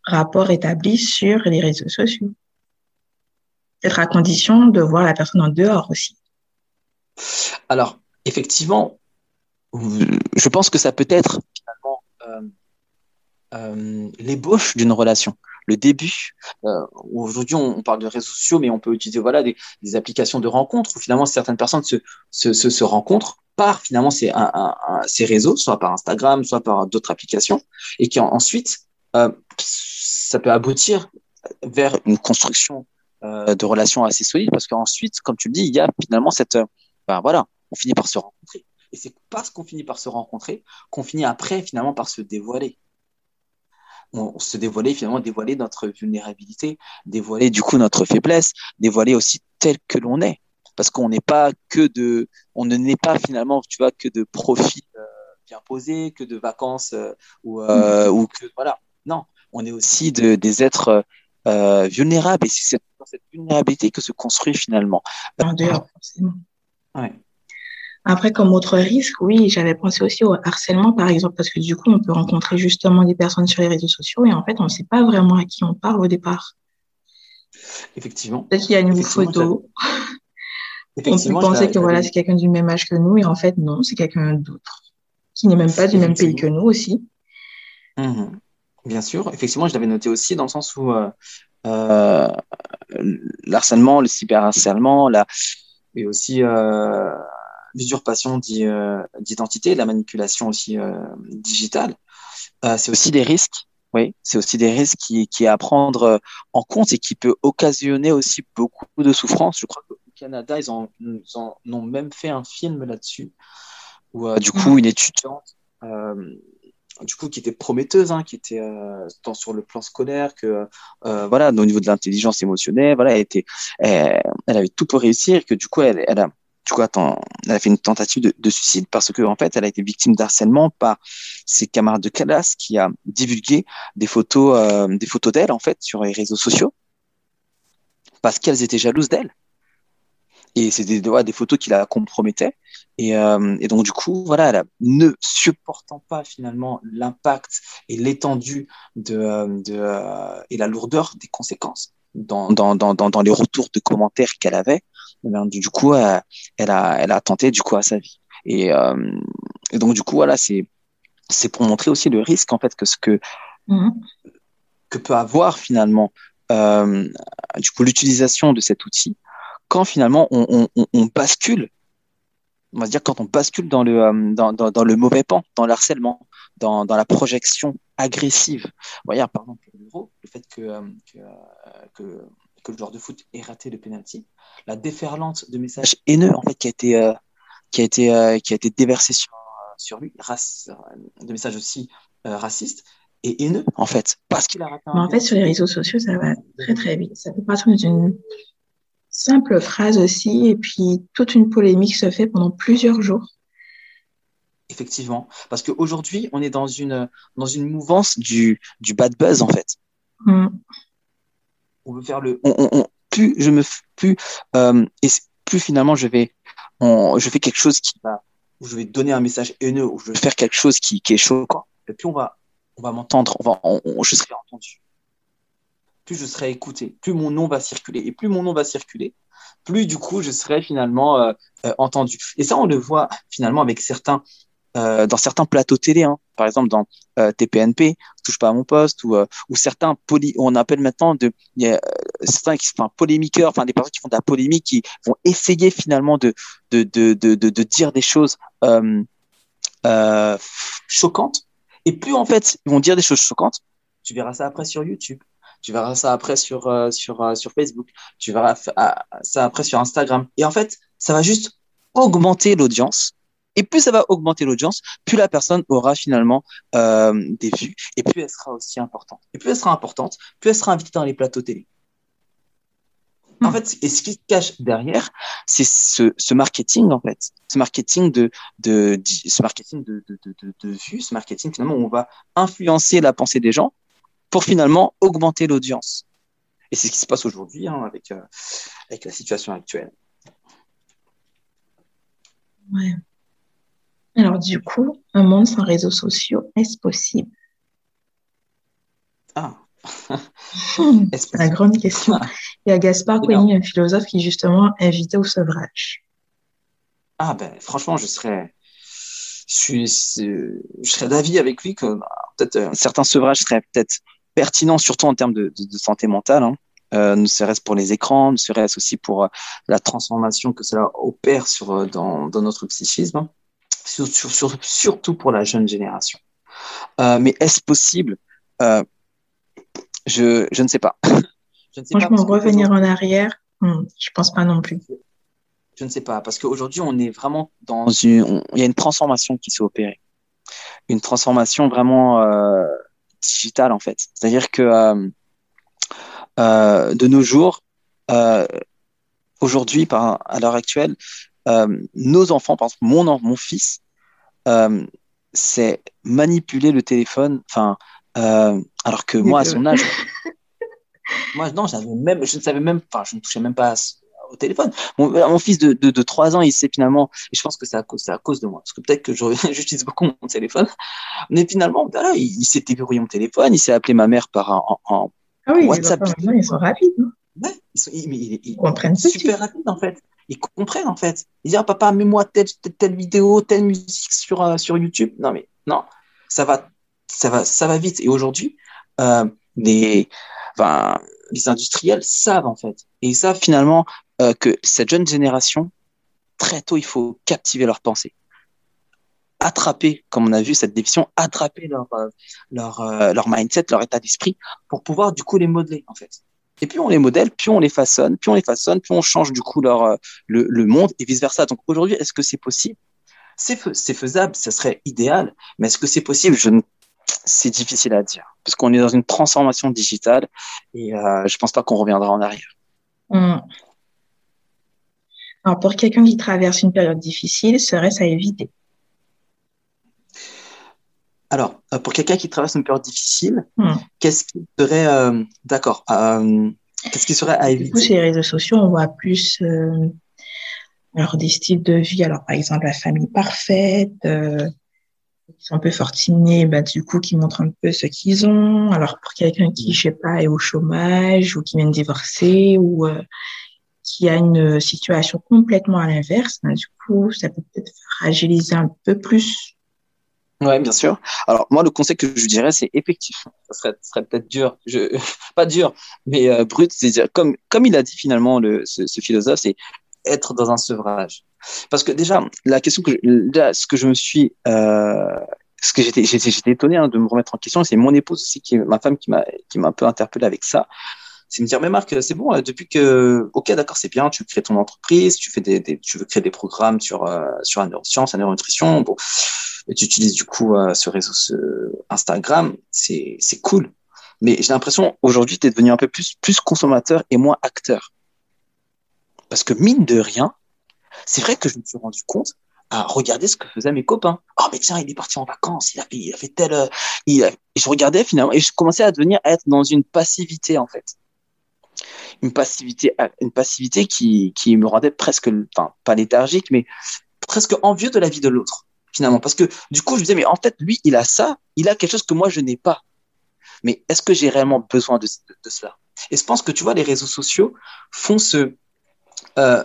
rapport établi sur les réseaux sociaux? Peut-être à condition de voir la personne en dehors aussi. Alors, effectivement, je pense que ça peut être finalement euh, euh, l'ébauche d'une relation, le début. Euh, Aujourd'hui, on, parle de réseaux sociaux, mais on peut utiliser voilà des, applications de rencontres où finalement certaines personnes se, rencontrent par finalement ces, réseaux, soit par Instagram, soit par d'autres applications, et qui ensuite euh, ça peut aboutir vers une construction euh, de relations assez solides, parce qu'ensuite, comme tu le dis, il y a finalement cette, ben voilà, on finit par se rencontrer. Et c'est parce qu'on finit par se rencontrer qu'on finit après finalement par se dévoiler. On, se dévoiler finalement, dévoiler notre vulnérabilité, dévoiler du coup notre faiblesse, dévoiler aussi tel que l'on est. Parce qu'on n'est pas que de, on ne n'est pas finalement, tu vois, que de profits euh, bien posés, que de vacances euh, ou, euh, ou que voilà. Non, on est aussi de, des êtres euh, vulnérables et c'est cette, cette vulnérabilité que se construit finalement. Ouais. Après, comme autre risque, oui, j'avais pensé aussi au harcèlement, par exemple, parce que du coup, on peut rencontrer justement des personnes sur les réseaux sociaux et en fait, on ne sait pas vraiment à qui on parle au départ. Effectivement. Peut-être qu'il y a une photo. on peut penser que voilà, c'est quelqu'un du même âge que nous et en fait, non, c'est quelqu'un d'autre qui n'est même pas du même pays que nous aussi. Mmh. Bien sûr, effectivement, je l'avais noté aussi dans le sens où euh, euh, l'harcèlement, le cyberharcèlement, là, et aussi euh, l'usurpation euh, d'identité, la manipulation aussi euh, digitale, euh, c'est aussi des risques. Oui, c'est aussi des risques qui, qui à prendre en compte et qui peut occasionner aussi beaucoup de souffrance. Je crois qu'au Canada, ils, ont, ont même fait un film là-dessus, où du coup, une étudiante, du coup, qui était prometteuse, hein, qui était tant sur le plan scolaire que voilà, au niveau de l'intelligence émotionnelle, voilà, elle était, elle, avait tout pour réussir, que du coup, elle, elle a coup, attends, elle a fait une tentative de, de suicide parce que en fait, elle a été victime d'harcèlement par ses camarades de classe qui a divulgué des photos, euh, des photos d'elle en fait sur les réseaux sociaux parce qu'elles étaient jalouses d'elle. Et c'est des, photos qui la compromettaient. Et, euh, et, donc du coup, voilà, elle ne supportant pas finalement l'impact et l'étendue de, euh, de euh, et la lourdeur des conséquences dans, dans, dans, dans les retours de commentaires qu'elle avait, eh ben, du coup, euh, elle, a, elle a tenté du coup à sa vie. Et, euh, et donc du coup, voilà, c'est c'est pour montrer aussi le risque en fait que ce que mmh. que peut avoir finalement euh, du coup l'utilisation de cet outil quand finalement on, on, on, bascule on va dire quand on bascule dans le euh, dans, dans, dans, le mauvais pan dans le harcèlement dans, dans la projection agressive voyez par exemple le fait que, euh, que, que que le joueur de foot ait raté le penalty, la déferlante de messages haineux en fait qui a été euh, qui a été euh, qui a été déversée sur euh, sur lui, race, de messages aussi racistes et haineux en fait parce qu'il a raté. en fait, sur les réseaux sociaux, ça va très très vite. Ça peut partir d'une simple phrase aussi, et puis toute une polémique se fait pendant plusieurs jours. Effectivement, parce qu'aujourd'hui, on est dans une dans une mouvance du du bad buzz en fait. Mm. On veut faire le. plus je me plus euh, et plus finalement je vais je fais quelque chose qui va où je vais donner un message haineux ou je vais faire quelque chose qui, qui est choquant et puis on va on va m'entendre on va je serai entendu. Plus je serai écouté plus mon nom va circuler. Et plus mon nom va circuler plus du coup je serai finalement euh, euh, entendu. Et ça on le voit finalement avec certains euh, dans certains plateaux télé, hein, par exemple dans euh, TPNP, touche pas à mon poste, ou, euh, ou certains poly, on appelle maintenant de, y a, certains qui sont polémiqueurs, enfin des personnes qui font de la polémique, qui vont essayer finalement de de de de, de, de dire des choses choquantes. Et plus en fait ils vont dire des choses choquantes, tu verras ça après sur YouTube, tu verras ça après sur sur sur Facebook, tu verras ça après sur Instagram. Et en fait, ça va juste augmenter l'audience et plus ça va augmenter l'audience, plus la personne aura finalement euh, des vues, et plus elle sera aussi importante. Et plus elle sera importante, plus elle sera invitée dans les plateaux télé. En hmm. fait, et ce qui se cache derrière, c'est ce, ce, marketing en fait, ce marketing de, de, de ce marketing de, de, de, vues, ce marketing finalement où on va influencer la pensée des gens pour finalement augmenter l'audience. Et c'est ce qui se passe aujourd'hui hein, avec euh, avec la situation actuelle. Ouais. Alors du coup, un monde sans réseaux sociaux, est-ce possible? Ah C'est la grande question. Il y a Gaspard Koenig, un philosophe, qui justement invitait au sevrage. Ah ben franchement, je serais, je, je serais d'avis avec lui que bah, peut-être un certain sevrage serait peut-être pertinent, surtout en termes de, santé mentale. Hein. Euh, ne serait-ce pour les écrans, ne serait-ce aussi pour euh, la transformation que cela opère sur, euh, dans, dans notre psychisme. Surtout pour la jeune génération. Euh, mais est-ce possible euh, je, je ne sais pas. je ne sais Franchement, revenir en arrière, hmm, je pense pas non plus. Je ne sais pas, parce qu'aujourd'hui, on est vraiment dans une. il y a une transformation qui s'est opérée. Une transformation vraiment euh, digitale, en fait. C'est-à-dire que de nos jours, aujourd'hui, à l'heure actuelle, nos enfants, par exemple, mon, mon fils, euh, c'est manipuler le téléphone, enfin, euh, alors que moi, à son âge, moi, non, même, je ne savais même, enfin, je ne touchais même pas au téléphone. Mon, mon fils de, de, de 3 ans, il sait finalement, et je pense que c'est à cause, à cause de moi, parce que peut-être que j'utilise beaucoup mon téléphone, mais finalement, voilà, il, il s'est déverrouillé mon téléphone, il s'est appelé ma mère par en, en ah oui, WhatsApp. ils sont rapides. Hein ouais, ils, sont, ils, ils, ils comprennent super rapide en fait ils comprennent en fait. Ils disent ah, papa, mets-moi telle, vidéo, telle musique sur, euh, sur YouTube. Non mais non, ça va, ça va, ça va vite. Et aujourd'hui, euh, les, industriels savent en fait, et ils savent finalement euh, que cette jeune génération, très tôt, il faut captiver leur pensée attraper, comme on a vu cette définition, attraper leur, leur mindset, leur état d'esprit, pour pouvoir du coup les modeler en fait. Et plus on les modèle, plus on les façonne, plus on les façonne, plus on change du coup leur, euh, le, monde et vice versa. Donc aujourd'hui, est-ce que c'est possible? C'est faisable, ça serait idéal, mais est-ce que c'est possible? Je ne c'est difficile à dire parce qu'on est dans une transformation digitale et euh, je pense pas qu'on reviendra en arrière. Hmm. Alors pour quelqu'un qui traverse une période difficile, serait-ce à éviter alors, euh, pour quelqu'un qui traverse une période difficile, hmm. qu'est-ce qui serait, euh, d'accord, euh, qu'est-ce qui serait à éviter Du coup, sur les réseaux sociaux, on voit plus alors des styles de vie. Alors, par exemple, la famille parfaite, qui sont un peu fortunés, bah, du coup, qui montrent un peu ce qu'ils ont. Alors, pour quelqu'un qui, je sais pas, est au chômage ou qui vient de divorcer ou qui a une situation complètement à l'inverse, bah, du coup, ça peut peut-être fragiliser un peu plus oui, bien sûr. Alors, moi, le conseil que je dirais, c'est effectivement, ça serait, serait peut-être dur, je, pas dur, mais euh, brut, c'est comme, comme il a dit finalement le, ce, ce philosophe, c'est être dans un sevrage. Parce que déjà, la question que, je, ce que je me suis, euh, ce que j'étais, j'étais, j'étais étonné hein, de me remettre en question, c'est mon épouse aussi, qui est ma femme, qui m'a, qui m'a un peu interpellé avec ça. C'est me dire, mais Marc, c'est bon, depuis que, ok, d'accord, c'est bien, tu crées ton entreprise, tu fais des, des tu veux créer des programmes sur, euh, sur la neuroscience, la neuronutrition, bon et tu utilises du coup euh, ce réseau ce Instagram, c'est c'est cool. Mais j'ai l'impression aujourd'hui tu es devenu un peu plus plus consommateur et moins acteur. Parce que mine de rien, c'est vrai que je me suis rendu compte à regarder ce que faisaient mes copains. Oh mais tiens, il est parti en vacances, il a fait il a fait tel euh, il et je regardais finalement et je commençais à devenir à être dans une passivité en fait. Une passivité, qui, me rendait presque, enfin, pas léthargique, mais presque envieux de la vie de l'autre, finalement. Parce que du coup, je me disais, mais en fait, lui, il a ça, il a quelque chose que moi, je n'ai pas. Mais est-ce que j'ai réellement besoin de, cela? Et je pense que, tu vois, les réseaux sociaux font ce, euh,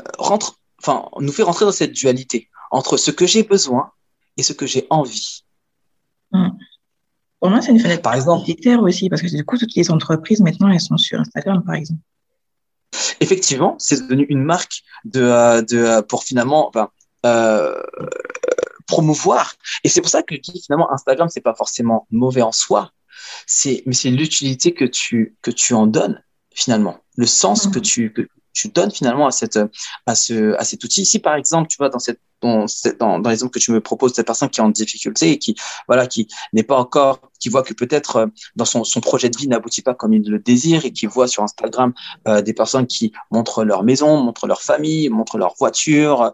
nous fait rentrer dans cette dualité entre ce que j'ai besoin et ce que j'ai envie. Mmh. Pour moi, c'est une fenêtre par exemple aussi, parce que du coup, toutes les entreprises maintenant, elles sont sur Instagram, par exemple. Effectivement, c'est devenu une marque de, euh, de euh, pour finalement euh, promouvoir. Et c'est pour ça que finalement Instagram, c'est pas forcément mauvais en soi. C'est mais c'est l'utilité que tu que tu en donnes finalement, le sens que mmh. tu que tu donnes finalement à cette à ce à cet outil. Si par exemple, tu vois dans cette dans, dans, l'exemple que tu me proposes, cette personne qui est en difficulté et qui, voilà, qui n'est pas encore, qui voit que peut-être euh, dans son, son projet de vie n'aboutit pas comme il le désire et qui voit sur Instagram euh, des personnes qui montrent leur maison, montrent leur famille, montrent leur voiture,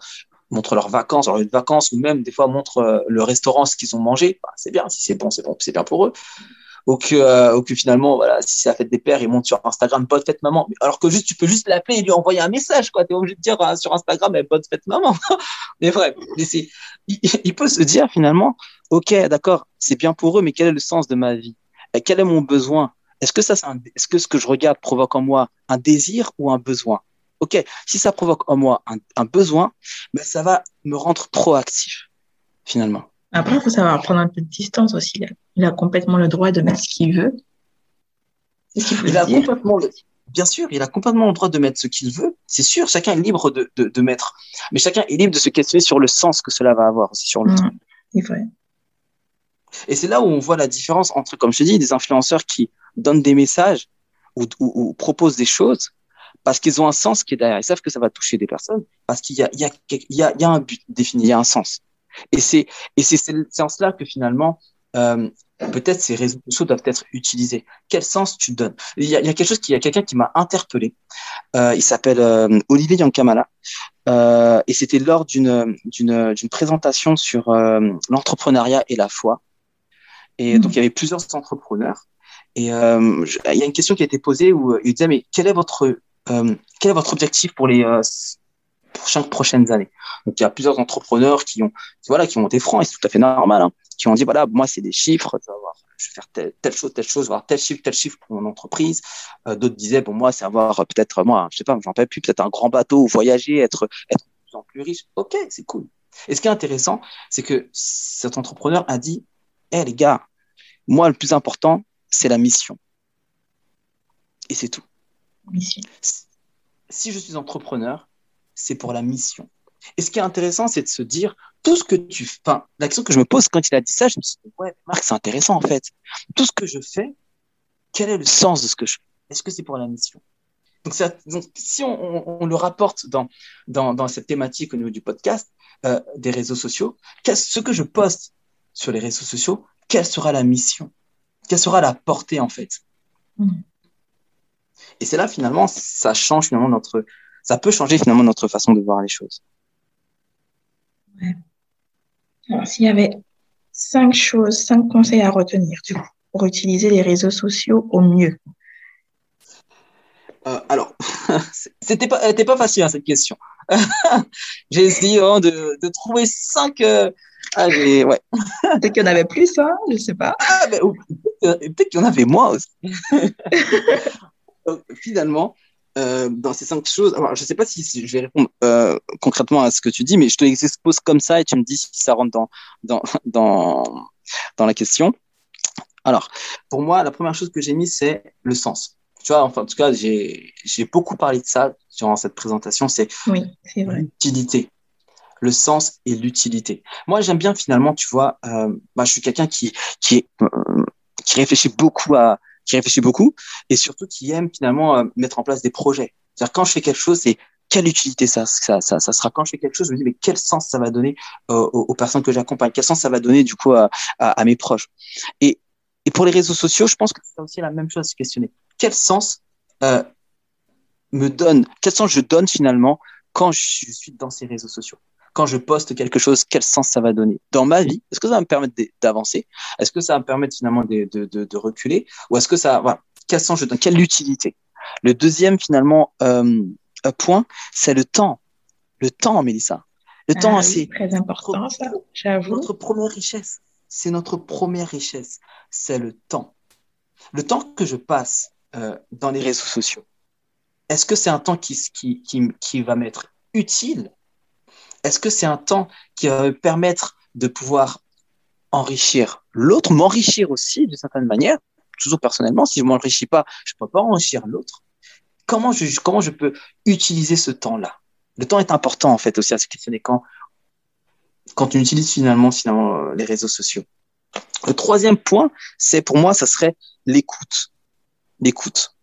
montrent leurs vacances, leur lieu de vacances, ou même des fois montrent euh, le restaurant, ce qu'ils ont mangé. Bah, c'est bien, si c'est bon, c'est bon, c'est bien pour eux ou que, euh, ou que finalement, voilà, si c'est la fête des pères, il monte sur Instagram, bonne fête maman. Alors que juste, tu peux juste l'appeler et lui envoyer un message, quoi. T'es obligé de dire euh, sur Instagram, eh, bonne fête maman. mais vrai, il, il, peut se dire finalement, ok, d'accord, c'est bien pour eux, mais quel est le sens de ma vie? Quel est mon besoin? Est-ce que ça, est-ce que ce que je regarde provoque en moi un désir ou un besoin? Ok, si ça provoque en moi un, un besoin, ben ça va me rendre proactif finalement. Après, il faut savoir prendre un peu de distance aussi. Il a complètement le droit de mettre ce qu'il veut. il a complètement le... Bien sûr, il a complètement le droit de mettre ce qu'il veut. C'est sûr, chacun est libre de, de, de, mettre. Mais chacun est libre de se questionner sur le sens que cela va avoir aussi sur le mmh, C'est vrai. Et c'est là où on voit la différence entre, comme je te dis, des influenceurs qui donnent des messages ou, ou, ou proposent des choses parce qu'ils ont un sens qui est derrière. Ils savent que ça va toucher des personnes parce qu'il y y, a, il y, a, il y a un but défini, il y a un sens. Et c'est et c'est en cela que finalement euh, peut-être ces réseaux sociaux doivent être utilisés. Quel sens tu donnes? Il y, a, il y a quelque chose qui il y a quelqu'un qui m'a interpellé. Euh, il s'appelle euh, Olivier Yankamala et c'était lors d'une d'une d'une présentation sur l'entrepreneuriat et la foi. Et mmh. donc il y avait plusieurs entrepreneurs et il y a une question qui a été posée où il disait mais quel est votre quel est votre objectif pour les prochaines, prochaines années. Donc, il y a plusieurs entrepreneurs qui ont, voilà, qui ont été francs et c'est tout à fait normal, hein, qui ont dit, voilà, moi, c'est des chiffres, je vais faire telle, telle, chose, telle chose, avoir tel chiffre, tel chiffre pour mon entreprise. Euh, D'autres disaient, bon, moi, c'est avoir euh, peut-être, moi, je sais pas, j'en peux plus, peut-être un grand bateau, voyager, être, être de plus en plus riche. OK, c'est cool. Et ce qui est intéressant, c'est que cet entrepreneur a dit, hé, hey, les gars, moi, le plus important, c'est la mission. Et c'est tout. Mission. Si je suis entrepreneur, c'est pour la mission. Et ce qui est intéressant, c'est de se dire, tout ce que tu fais, enfin, la question que je me pose quand il a dit ça, je me suis dit, ouais, Marc, c'est intéressant, en fait. Tout ce que je fais, quel est le sens de ce que je fais? Est-ce que c'est pour la mission? Donc, ça, donc si on, on, on, le rapporte dans, dans, dans cette thématique au niveau du podcast, euh, des réseaux sociaux, ce que je poste sur les réseaux sociaux, quelle sera la mission? Quelle sera la portée, en fait? Mmh. Et c'est là, finalement, ça change finalement notre, ça peut changer finalement notre façon de voir les choses. Ouais. Alors, s'il y avait cinq choses, cinq conseils à retenir, du coup, pour utiliser les réseaux sociaux au mieux. Euh, alors, c'était pas, pas facile hein, cette question. J'ai essayé hein, de, de, trouver cinq. Euh... Ah, ouais. Peut-être qu'il y en avait plus, hein je sais pas. Ah, peut-être qu'il y en avait moins aussi. finalement, euh, dans ces cinq choses, alors je ne sais pas si, si, je vais répondre euh, concrètement à ce que tu dis, mais je te les expose comme ça et tu me dis si ça rentre dans, dans, dans, dans la question. Alors, pour moi, la première chose que j'ai mis, c'est le sens. Tu vois, enfin, en tout cas, j'ai beaucoup parlé de ça durant cette présentation, c'est oui, l'utilité. Le sens et l'utilité. Moi, j'aime bien finalement, tu vois, euh, bah, je suis quelqu'un qui, qui, est, qui réfléchit beaucoup à, qui réfléchit beaucoup et surtout qui aime finalement euh, mettre en place des projets. C'est-à-dire quand je fais quelque chose, c'est quelle utilité ça, ça, ça, ça, sera quand je fais quelque chose, je me dis mais quel sens ça va donner euh, aux, aux, personnes que j'accompagne, quel sens ça va donner du coup à, à, mes proches? Et, et pour les réseaux sociaux, je pense que c'est aussi la même chose se questionner. Quel sens euh, me donne, quel sens je donne finalement quand je suis dans ces réseaux sociaux? Quand je poste quelque chose, quel sens ça va donner? Dans ma vie Est-ce que ça va me permettre d'avancer? Est-ce que ça va me permettre finalement de, de, de, de reculer? Ou est-ce que ça, voilà, quel sens je donne? Quelle utilité? Le deuxième, finalement, euh, point, c'est le temps. Le temps, Mélissa. Le temps, Ah oui, c'est très important, ça, j'avoue. notre première richesse. C'est notre première richesse. C'est le temps. Le temps que je passe euh, dans les réseaux sociaux. Est-ce que c'est un temps qui, qui, qui, qui va m'être utile? Est-ce que c'est un temps qui va me permettre de pouvoir enrichir l'autre, m'enrichir aussi d'une certaine manière? Toujours personnellement, si je ne m'enrichis pas, je ne peux pas enrichir l'autre. Comment je, comment je peux utiliser ce temps-là? Le temps est important en fait aussi à se questionner quand, quand on utilise finalement, finalement euh, les réseaux sociaux. Le troisième point, c'est pour moi, ça serait l'écoute. L'écoute.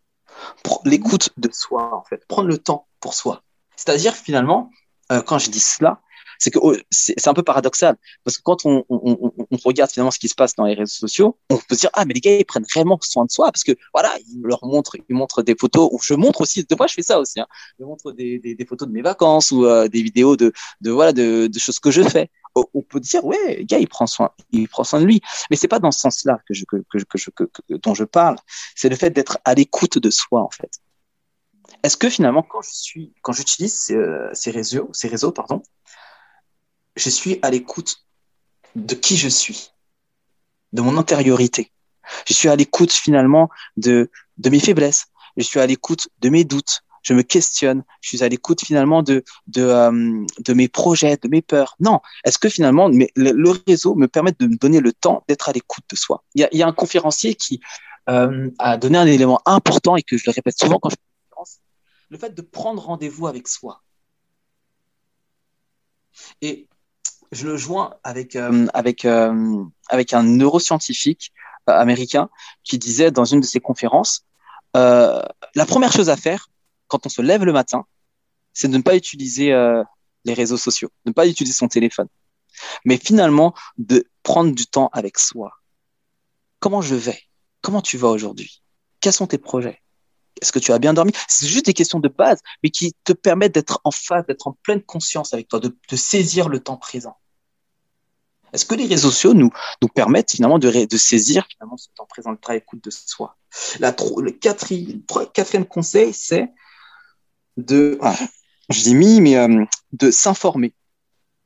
L'écoute de soi, en fait. Prendre le temps pour soi. C'est-à-dire, finalement, euh, quand je dis cela, c'est que oh, c'est un peu paradoxal. Parce que quand on, on, on, regarde finalement ce qui se passe dans les réseaux sociaux, on peut se dire, ah, mais les gars, ils prennent vraiment soin de soi. Parce que, voilà, ils leur montrent, ils montrent des photos, ou je montre aussi, de moi, je fais ça aussi. Hein. Je montre des, des, des photos de mes vacances ou euh, des vidéos de, de, voilà, de, de choses que je fais. On peut dire, ouais, le gars, il prend soin, il prend soin de lui. Mais c'est pas dans ce sens-là que je, que, que, que, que- dont je parle. C'est le fait d'être à l'écoute de soi, en fait. Est-ce que finalement, quand je suis, quand j'utilise ces, euh, ces réseaux, ces réseaux, pardon, je suis à l'écoute de qui je suis, de mon intériorité? Je suis à l'écoute finalement de, de mes faiblesses. Je suis à l'écoute de mes doutes. Je me questionne. Je suis à l'écoute finalement de, de, euh, de mes projets, de mes peurs. Non. Est-ce que finalement, mais le, réseau me permet de me donner le temps d'être à l'écoute de soi? Il y a, y a un conférencier qui euh, a donné un élément important et que je le répète souvent quand je. Le fait de prendre rendez-vous avec soi. Et je le joins avec, euh, euh, un neuroscientifique euh, américain qui disait dans une de ses conférences, la première chose à faire quand on se lève le matin, c'est de ne pas utiliser les réseaux sociaux, de ne pas utiliser son téléphone, mais finalement de prendre du temps avec soi. Comment je vais? Comment tu vas aujourd'hui? Quels sont tes projets? Est-ce que tu as bien dormi? C'est juste des questions de base, mais qui te permettent d'être en phase, d'être en pleine conscience avec toi, de, saisir le temps présent. Est-ce que les réseaux sociaux nous, permettent finalement de, saisir finalement ce temps présent, le à écoute de soi? La, Le quatrième, conseil, c'est de, ah, je dis mis, mais euh, de s'informer.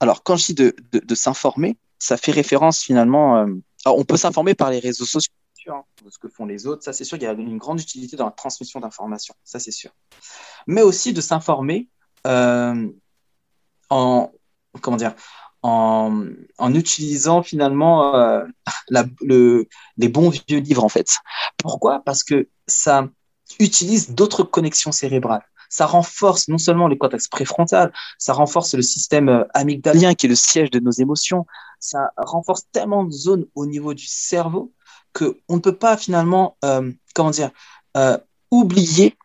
Alors, quand je dis de, s'informer, ça fait référence finalement. euh, on peut s'informer par les réseaux sociaux, hein, de ce que font les autres. Ça, c'est sûr, il y a une grande utilité dans la transmission d'informations. Ça, c'est sûr. Mais aussi de s'informer euh, en comment dire en, en utilisant finalement euh, le, les bons vieux livres en fait. Pourquoi? Parce que ça utilise d'autres connexions cérébrales. Ça renforce non seulement le cortex préfrontal, ça renforce le système euh, amygdalien qui est le siège de nos émotions. Ça renforce tellement de zones au niveau du cerveau que on ne peut pas finalement, euh, comment dire, euh, oublier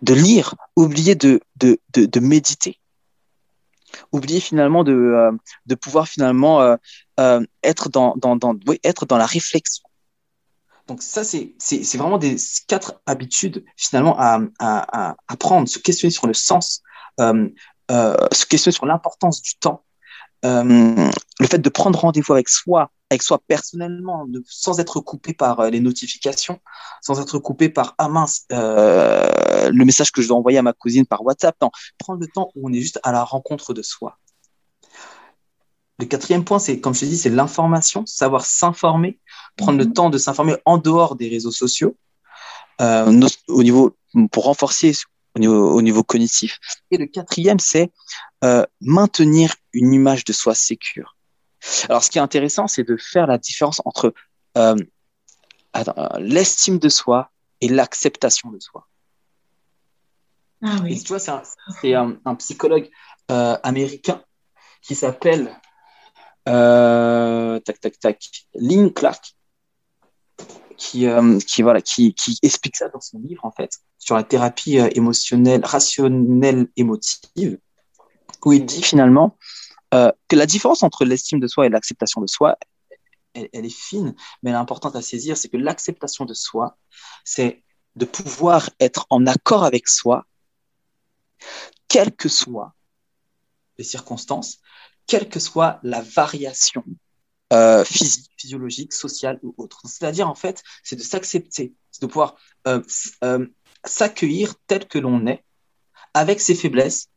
de lire, oublier de, de, de, méditer oublier finalement de, euh, de pouvoir finalement être, dans, dans, dans, être dans la réflexion. Donc ça, c'est vraiment des quatre habitudes finalement à, à, à, prendre, se questionner sur le sens, se questionner sur l'importance du temps, le fait de prendre rendez-vous avec soi, avec soi personnellement, de- sans être coupé par euh, les notifications, sans être coupé par ah mince, euh, le message que je dois envoyer à ma cousine par WhatsApp. Non, prendre le temps où on est juste à la rencontre de soi. Le quatrième point, c'est, comme je te dis, c'est l'information, savoir s'informer, prendre le Mhm. temps de s'informer en dehors des réseaux sociaux, euh, nos- au niveau, pour renforcer au niveau, au niveau cognitif. Et le quatrième, c'est maintenir une image de soi sécure. Alors, ce qui est intéressant, c'est de faire la différence entre euh, l'estime de soi et l'acceptation de soi. Ah Et oui. tu vois, c'est un, un, un psychologue euh, américain qui s'appelle euh, tac tac tac Lynn Clark qui qui voilà qui qui explique ça dans son livre en fait sur la thérapie émotionnelle rationnelle émotive où il dit finalement euh, que la différence entre l'estime de soi et l'acceptation de soi elle, est fine mais elle est importante à saisir c'est que l'acceptation de soi c'est de pouvoir être en accord avec soi quelles que soient les circonstances, quelle que soit la variation euh, physique, physiologique, sociale ou autre. C'est-à-dire, en fait, c'est de s'accepter, c'est de pouvoir euh, s'accueillir tel que l'on est, avec ses faiblesses,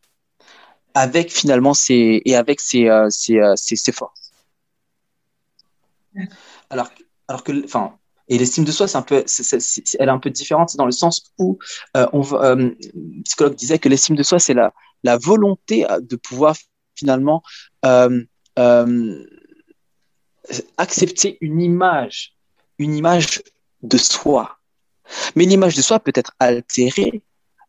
avec finalement ses et avec ses, euh, ses, euh, ses, ses, forces. Alors, alors que, enfin, et l'estime de soi, c'est un peu, elle est un peu différente dans le sens où euh, on, euh, le psychologue disait que l'estime de soi, c'est la, la volonté de pouvoir finalement euh, accepter une image, une image de soi. Mais l'image de soi peut être altérée.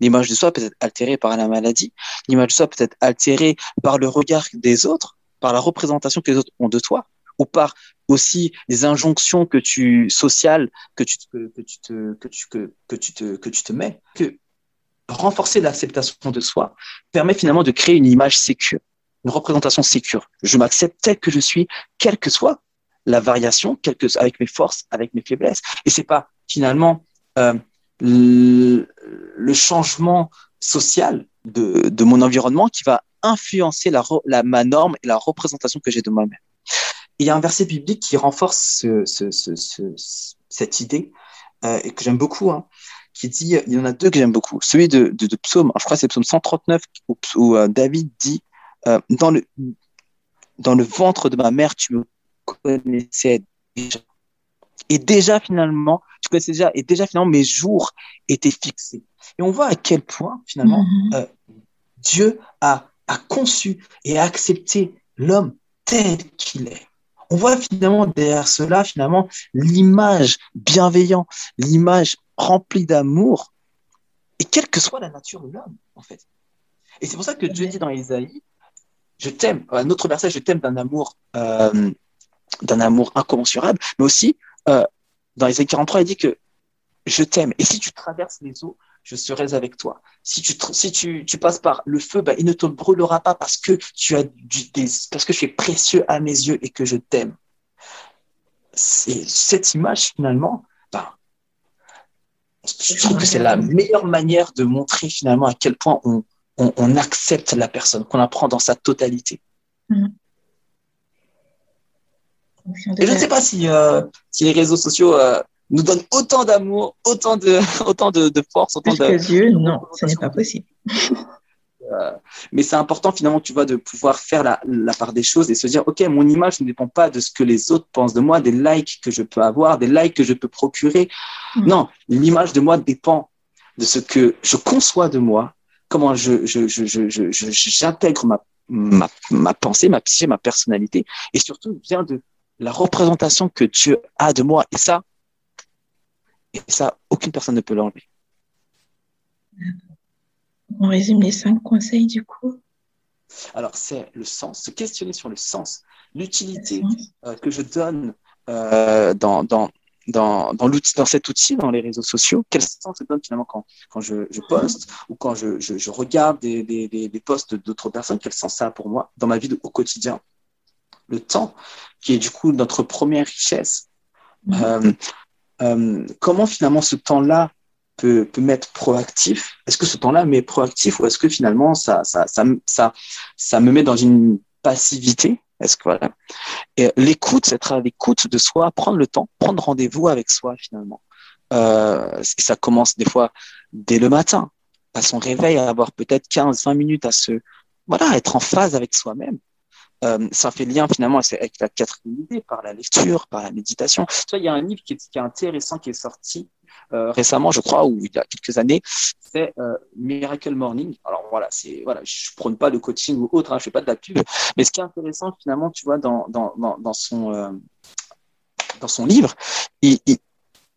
L'image de soi peut être altérée par la maladie. L'image de soi peut être altérée par le regard des autres, par la représentation que les autres ont de toi, ou par aussi les injonctions que tu sociales que tu tu te que tu que, que tu te que tu te mets. Que renforcer l'acceptation de soi permet finalement de créer une image sécure, une représentation sécure. Je m'accepte tel que je suis, quelle que soit la variation, que, avec mes forces, avec mes faiblesses. Et c'est pas finalement euh, le, changement social de, de, mon environnement qui va influencer la, la, ma norme et la représentation que j'ai de moi-même. Il y a un verset biblique qui renforce ce, ce, ce, cette idée euh, et que j'aime beaucoup, hein, qui dit, il y en a deux que j'aime beaucoup. Celui de, de, de Psaume, je crois que c'est Psaume 139, où, où euh, David dit, euh, dans, le, dans le ventre de ma mère, tu me connaissais déjà. Et déjà, finalement, tu connaissais déjà, et déjà, finalement, mes jours étaient fixés. Et on voit à quel point, finalement, mm-hmm. euh, Dieu a, a conçu et a accepté l'homme tel qu'il est. On voit finalement derrière cela, finalement, l'image bienveillante, l'image remplie d'amour, et quelle que soit la nature de l'homme, en fait. Et c'est pour ça que Dieu dit dans Isaïe, je t'aime, un autre verset, je t'aime d'un amour, euh, d'un amour incommensurable, mais aussi, euh, dans Isaïe 43, il dit que je t'aime. Et si tu traverses les eaux, je serai avec toi. Si tu, si tu, passes par le feu, bah, il ne te brûlera pas parce que tu as parce que tu es précieux à mes yeux et que je t'aime. Cette image finalement, bah, je trouve que c'est la meilleure manière de montrer finalement à quel point on, accepte la personne, qu'on la prend dans sa totalité. Mmh. Et je ne sais pas si, euh, si les réseaux sociaux euh, nous donnent autant d'amour, autant de, autant de, de force, autant Parce de. Que Dieu, non, ce n'est pas possible. Euh, mais c'est important finalement, tu vois, de pouvoir faire la, la, part des choses et se dire, ok, mon image ne dépend pas de ce que les autres pensent de moi, des likes que je peux avoir, des likes que je peux procurer. Mmh. Non, l'image de moi dépend de ce que je conçois de moi, comment je, je, je, je, je, j'intègre ma, ma, ma pensée, ma psyché, ma personnalité, et surtout vient de la représentation que Dieu a de moi. Et ça, et ça, aucune personne ne peut l'enlever. On résume les cinq conseils du coup. Alors, c'est le sens, se questionner sur le sens, l'utilité euh, que je donne euh, dans, dans, dans, dans, l'outil, dans cet outil, dans les réseaux sociaux, quel sens je donne finalement quand, quand je, je poste ou quand je, je, je regarde des, des, des, posts d'autres personnes, quel sens ça a pour moi dans ma vie au quotidien? Le temps, qui est du coup notre première richesse. Mmh. Euh, euh, comment finalement ce temps-là peut, peut m'être proactif? Est-ce que ce temps-là m'est proactif ou est-ce que finalement ça, ça, ça, ça, ça me met dans une passivité? Est-ce que voilà Et l'écoute, c'est être à l'écoute de soi, prendre le temps, prendre rendez-vous avec soi finalement. Euh, ça commence des fois dès le matin, à son réveil, à avoir peut-être 15, 20 minutes à se, voilà, être en phase avec soi-même. Euh, ça fait lien finalement avec la quatrième idée, par la lecture, par la méditation. Tu il y a un livre qui est, qui est intéressant qui est sorti euh, récemment, je crois, ou il y a quelques années, c'est euh, Miracle Morning. Alors voilà, c'est voilà, je prône pas le coaching ou autre, hein, je fais pas de la pub, mais ce qui est intéressant finalement, tu vois, dans dans dans, son dans son livre, il, il,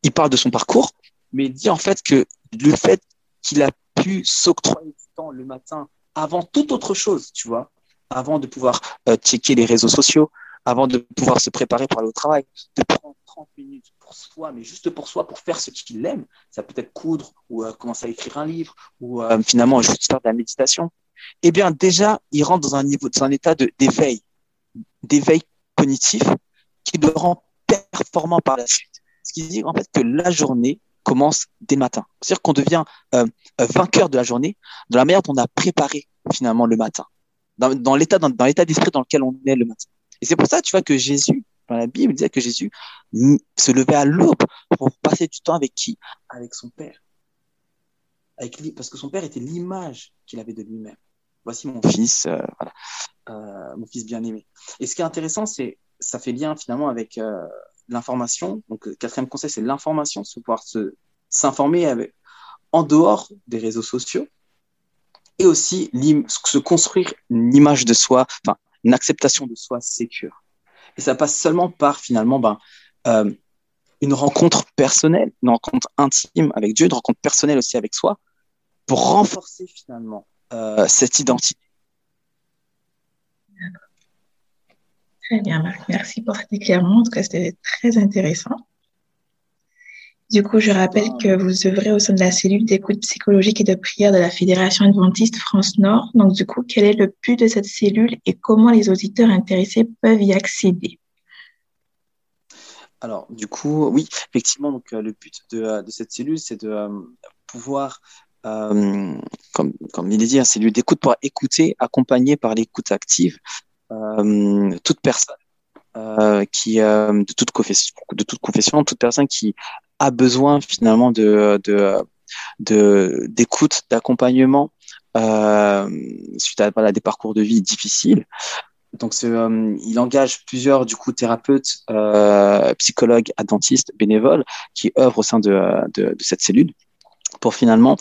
il parle de son parcours, mais il dit en fait que le fait qu'il a pu s'octroyer du temps le matin avant toute autre chose, tu vois, avant de pouvoir euh, checker les réseaux sociaux, avant de pouvoir se préparer pour aller au travail, de prendre 30 minutes pour soi, mais juste pour soi, pour faire ce qu'il aime. Ça peut être coudre ou euh, commencer à écrire un livre ou euh, finalement juste faire de la méditation. Eh bien, déjà, il rentre dans un niveau, dans un état d'éveil, d'éveil cognitif qui le rend performant par la suite. Ce qui dit en fait que la journée commence dès le matin. C'est-à-dire qu'on devient euh, vainqueur de la journée de la manière dont on a préparé finalement le matin dans, l'état dans, l'état d'esprit dans lequel on est le matin. Et c'est pour ça, tu vois, que Jésus, dans la Bible, disait que Jésus se levait à l'aube pour passer du temps avec qui? Avec son Père. avec parce que son père était l'image qu'il avait de lui-même. Voici mon fils, euh, euh, mon fils bien-aimé. Et ce qui est intéressant, c'est ça fait lien finalement avec euh, l'information. Donc, quatrième conseil, c'est l'information, se pouvoir s'informer en dehors des réseaux sociaux et aussi se construire une image de soi, enfin une acceptation de soi sécure. Et ça passe seulement par finalement ben, euh, une rencontre personnelle, une rencontre intime avec Dieu, une rencontre personnelle aussi avec soi, pour renforcer finalement euh, cette identité. Très bien, Marc. Merci pour cet éclairement. En tout cas, c'était très intéressant. Du coup, je rappelle que vous œuvrez au sein de la cellule d'écoute psychologique et de prière de la Fédération adventiste France Nord. Donc, du coup, quel est le but de cette cellule et comment les auditeurs intéressés peuvent y accéder? Alors, du coup, oui, effectivement, donc, euh, le but de, euh, de, cette cellule, c'est de euh, pouvoir, comme, comme il est dit, une cellule d'écoute pour écouter, accompagner par l'écoute active toute personne qui de toute confession, de toute confession, toute personne qui a besoin finalement de d'écoute, d'accompagnement euh, suite à des parcours de vie difficiles. Donc, euh, il engage plusieurs du coup thérapeutes, euh, psychologues, adventistes, bénévoles qui œuvrent au sein de, de, cette cellule pour finalement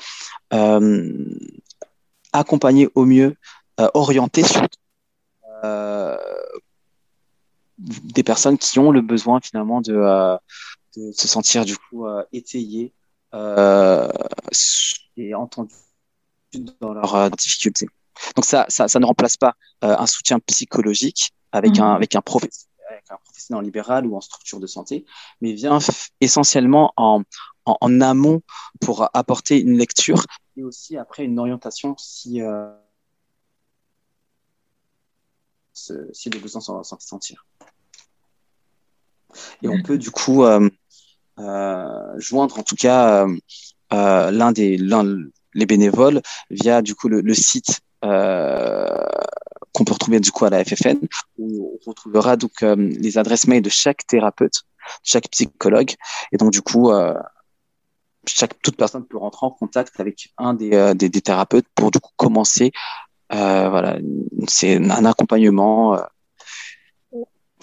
accompagner au mieux, orienter sur euh, des personnes qui ont le besoin finalement de de se sentir du coup euh, étayé euh, et entendu dans leurs euh, difficultés. Donc ça, ça, ça, ne remplace pas un soutien psychologique avec un mhm. avec un professionnel avec un professionnel libéral ou en structure de santé, mais vient essentiellement en, en, en, amont pour apporter une lecture et aussi après une orientation si, euh, si les besoins sont sentir. Et on peut du coup euh, joindre en tout cas euh, euh, l'un des l'un les bénévoles via du coup le, le site qu'on peut retrouver du coup à la FFN où on retrouvera donc les adresses mail de chaque thérapeute, chaque psychologue et donc du coup chaque toute personne peut rentrer en contact avec un des, des, des thérapeutes pour du coup commencer euh, voilà c'est un accompagnement euh,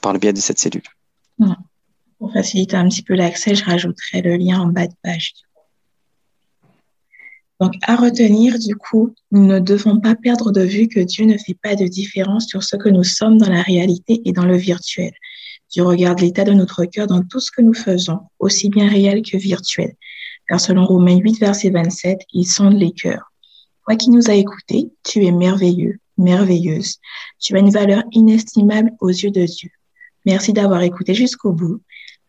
par le biais de cette cellule. Mmh. Pour faciliter un petit peu l'accès, je rajouterai le lien en bas de page. Donc, à retenir, du coup, nous ne devons pas perdre de vue que Dieu ne fait pas de différence sur ce que nous sommes dans la réalité et dans le virtuel. Dieu regarde l'état de notre cœur dans tout ce que nous faisons, aussi bien réel que virtuel. Car selon Romains 8, verset 27, il sonde les cœurs. Toi qui nous as écoutés, tu es merveilleux, merveilleuse. Tu as une valeur inestimable aux yeux de Dieu. Merci d'avoir écouté jusqu'au bout.